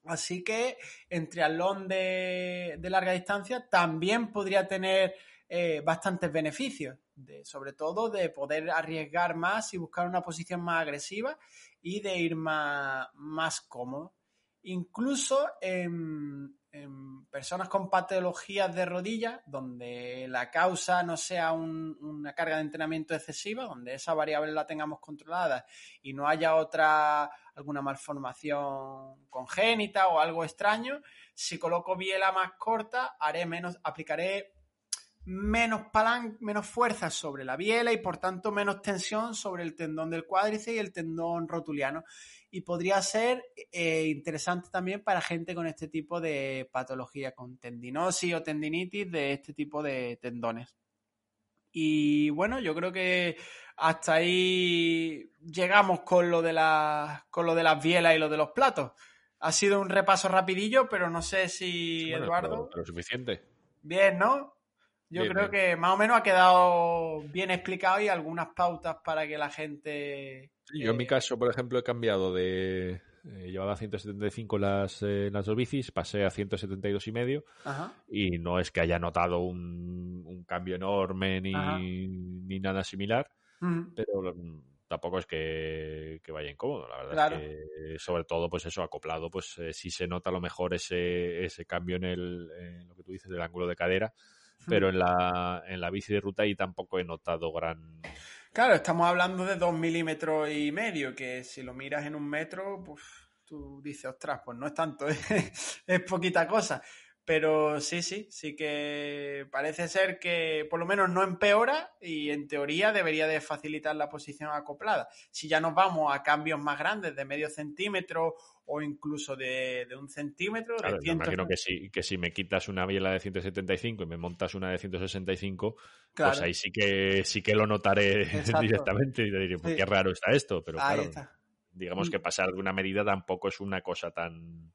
Speaker 1: Así que en triatlón de, larga distancia también podría tener eh, bastantes beneficios, sobre todo de poder arriesgar más y buscar una posición más agresiva y de ir más, más cómodo. Incluso en, personas con patologías de rodillas, donde la causa no sea una carga de entrenamiento excesiva, donde esa variable la tengamos controlada y no haya otra, alguna malformación congénita o algo extraño, si coloco biela más corta, haré menos, aplicaré menos palan menos fuerza sobre la biela y por tanto menos tensión sobre el tendón del cuádriceps y el tendón rotuliano. Y podría ser eh, interesante también para gente con este tipo de patología, con tendinosis o tendinitis de este tipo de tendones. Y bueno, yo creo que hasta ahí llegamos con lo de las, con lo de las bielas y lo de los platos. Ha sido un repaso rapidillo, pero no sé si Eduardo.
Speaker 2: lo suficiente.
Speaker 1: Bien, ¿no? Yo creo que más o menos ha quedado bien explicado y algunas pautas para que la gente.
Speaker 2: yo en mi eh, caso, por ejemplo, he cambiado de. Eh, llevaba a 175 las, eh, las dos bicis, pasé a 172 y medio. Y no es que haya notado un, cambio enorme ni, nada similar, pero tampoco es que, vaya incómodo, la verdad es que sobre todo pues eso acoplado pues eh, sí se nota a lo mejor ese, ese cambio en el en lo que tú dices del ángulo de cadera pero en la, en la bici de ruta ahí tampoco he notado gran...
Speaker 1: Claro, estamos hablando de dos milímetros y medio, que si lo miras en un metro, pues tú dices, ostras, pues no es tanto, es, poquita cosa. Pero sí, sí, sí que parece ser que por lo menos no empeora y en teoría debería de facilitar la posición acoplada. Si ya nos vamos a cambios más grandes de medio centímetro o incluso de, un centímetro.
Speaker 2: Claro, de imagino que si, que si me quitas una biela de 175 y me montas una de 165, pues ahí sí que sí que lo notaré directamente y te diré, pues qué raro está esto, pero claro, digamos mm. que pasar de una medida tampoco es una cosa tan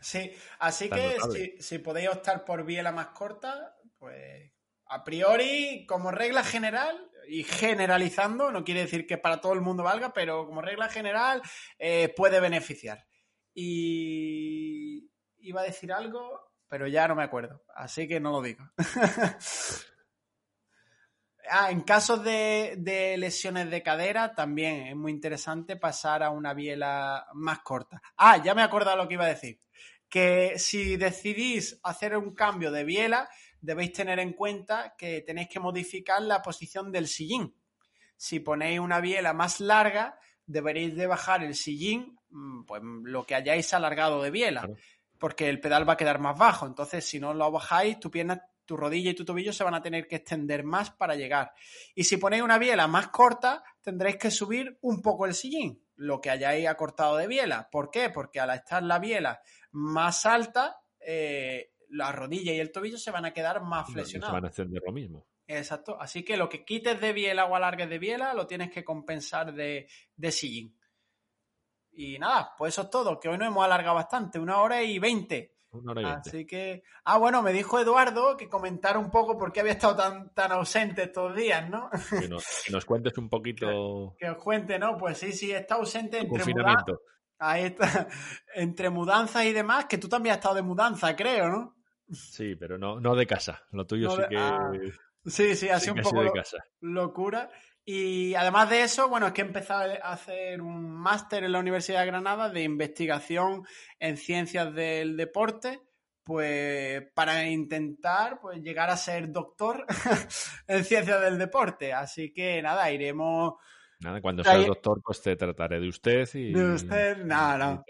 Speaker 1: Sí, así que si, podéis optar por biela más corta, pues a priori, como regla general, y generalizando, no quiere decir que para todo el mundo valga, pero como regla general eh, puede beneficiar. Y iba a decir algo, pero ya no me acuerdo, así que no lo digo. ah, en casos de, lesiones de cadera también es muy interesante pasar a una biela más corta. Ah, ya me he acordado lo que iba a decir que si decidís hacer un cambio de biela, debéis tener en cuenta que tenéis que modificar la posición del sillín. Si ponéis una biela más larga, deberéis de bajar el sillín, pues lo que hayáis alargado de biela, porque el pedal va a quedar más bajo. Entonces, si no lo bajáis, tu pierna, tu rodilla y tu tobillo se van a tener que extender más para llegar. Y si ponéis una biela más corta, tendréis que subir un poco el sillín, lo que hayáis acortado de biela. ¿Por qué? Porque al estar la biela más alta, eh, la rodilla y el tobillo se van a quedar más flexionados.
Speaker 2: se van a extender lo mismo.
Speaker 1: Exacto. Así que lo que quites de biela o alargues de biela lo tienes que compensar de, de sillín. Y nada, pues eso es todo, que hoy nos hemos alargado bastante, una hora y veinte.
Speaker 2: Una hora y veinte.
Speaker 1: Así que. Ah, bueno, me dijo Eduardo que comentara un poco por qué había estado tan, tan ausente estos días, ¿no?
Speaker 2: Que nos, cuentes un poquito.
Speaker 1: Que, os cuente, ¿no? Pues sí, sí, está ausente entre confinamiento. Ahí está. Entre mudanzas y demás, que tú también has estado de mudanza, creo, ¿no?
Speaker 2: Sí, pero no, no de casa. Lo tuyo sí que. Ah,
Speaker 1: sí, sí, ha sido un poco de casa. locura. Y además de eso, bueno, es que he empezado a hacer un máster en la Universidad de Granada de investigación en ciencias del deporte, pues para intentar pues, llegar a ser doctor en ciencias del deporte. Así que nada, iremos
Speaker 2: Nada, cuando seas doctor, pues te trataré de usted y.
Speaker 1: De usted, nada, no.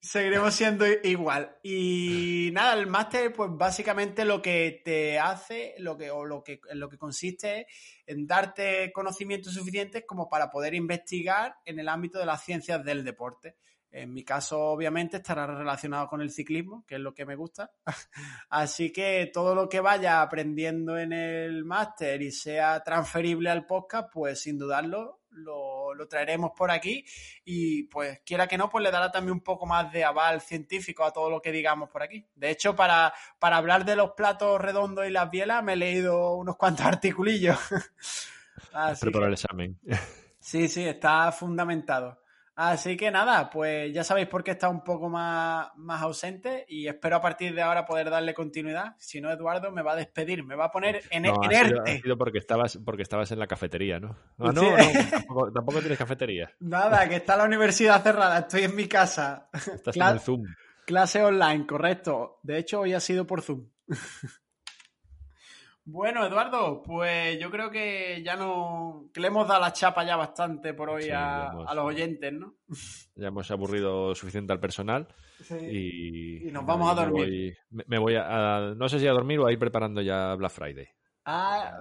Speaker 1: Seguiremos, siendo igual. Y nada, el máster, pues básicamente lo que te hace, lo que, o lo que, lo que consiste en darte conocimientos suficientes como para poder investigar en el ámbito de las ciencias del deporte. En mi caso, obviamente, estará relacionado con el ciclismo, que es lo que me gusta. Así que todo lo que vaya aprendiendo en el máster y sea transferible al podcast, pues sin dudarlo, lo, lo, traeremos por aquí. Y pues quiera que no, pues le dará también un poco más de aval científico a todo lo que digamos por aquí. De hecho, para, para hablar de los platos redondos y las bielas, me he leído unos cuantos articulillos.
Speaker 2: Preparar el examen.
Speaker 1: Sí, sí, está fundamentado. Así que nada, pues ya sabéis por qué está un poco más, más ausente y espero a partir de ahora poder darle continuidad. Si no, Eduardo me va a despedir, me va a poner en no,
Speaker 2: Ha sido, porque estabas, porque estabas en la cafetería, ¿no? No, no, tampoco, tienes cafetería.
Speaker 1: Nada, que está la universidad cerrada, estoy en mi casa.
Speaker 2: Estás en el Zoom.
Speaker 1: Clase online, correcto. De hecho, hoy ha sido por Zoom. Bueno, Eduardo, pues yo creo que ya no. que le hemos dado la chapa ya bastante por hoy a, los oyentes, ¿no?
Speaker 2: Ya hemos aburrido suficiente al personal.
Speaker 1: Y, nos vamos a dormir.
Speaker 2: Me voy, a, No sé si a dormir o a ir preparando ya Black Friday.
Speaker 1: Ah,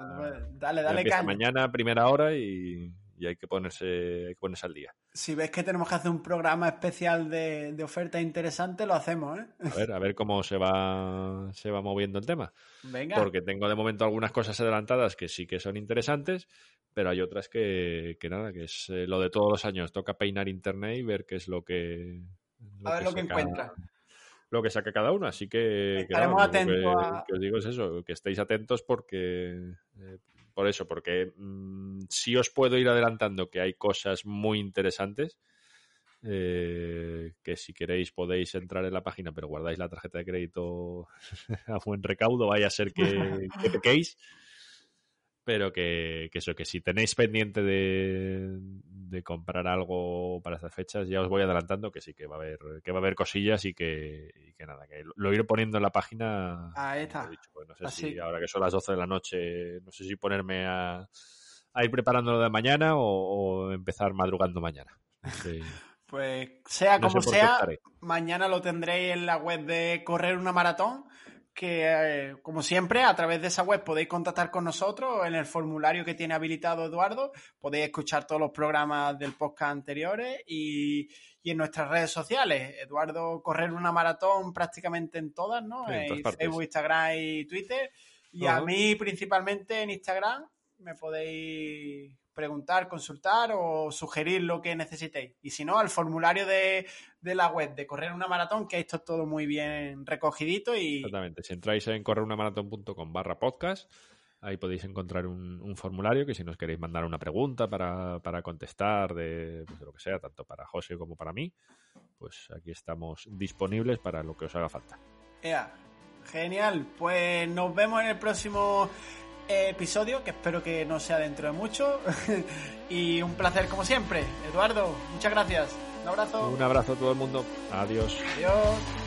Speaker 1: dale, dale caña.
Speaker 2: Mañana, primera hora y y hay que ponerse, hay que ponerse al día.
Speaker 1: Si ves que tenemos que hacer un programa especial de, de ofertas interesantes, lo hacemos, ¿eh?
Speaker 2: A ver, a ver cómo se va, se va moviendo el tema.
Speaker 1: Venga.
Speaker 2: Porque tengo de momento algunas cosas adelantadas que sí que son interesantes, pero hay otras que, que nada, que es eh, lo de todos los años. Toca peinar internet y ver qué es lo que.
Speaker 1: a ver lo que encuentra
Speaker 2: lo que saca cada uno. Así que,
Speaker 1: Estaremos atentos
Speaker 2: que, os digo es eso, que estéis atentos porque eh, por eso, porque mm, si os puedo ir adelantando que hay cosas muy interesantes. Eh, que si queréis podéis entrar en la página, pero guardáis la tarjeta de crédito a buen recaudo, vaya a ser que, que pequéis pero que, eso, que si tenéis pendiente de, comprar algo para estas fechas, ya os voy adelantando que sí que va a haber, que va a haber cosillas y que, nada, que lo iré poniendo en la página.
Speaker 1: Ahí está.
Speaker 2: Pues no sé si ahora que son las 12 de la noche, no sé si ponerme a, ir preparándolo de mañana o, empezar madrugando mañana.
Speaker 1: Pues sea como sea, mañana lo tendréis en la web de Correr una Maratón que, eh, como siempre, a través de esa web podéis contactar con nosotros en el formulario que tiene habilitado Eduardo. Podéis escuchar todos los programas del podcast anteriores y, en nuestras redes sociales. Eduardo, correr una maratón prácticamente en todas, ¿no? en Facebook, Instagram y Twitter. Y a mí, principalmente en Instagram, me podéis preguntar, consultar o sugerir lo que necesitéis. Y si no, al formulario de, la web de Correr una Maratón, que esto es todo muy bien recogidito y...
Speaker 2: Exactamente. Si entráis en correrunamaratón.com barra podcast, ahí podéis encontrar un, formulario que si nos queréis mandar una pregunta para, contestar de, pues, de, lo que sea, tanto para José como para mí, pues aquí estamos disponibles para lo que os haga falta.
Speaker 1: Ea, genial. Pues nos vemos en el próximo episodio, que espero que no sea dentro de mucho. y un placer como siempre. Eduardo, muchas gracias. Un abrazo.
Speaker 2: Un abrazo a todo el mundo. Adiós.
Speaker 1: Adiós.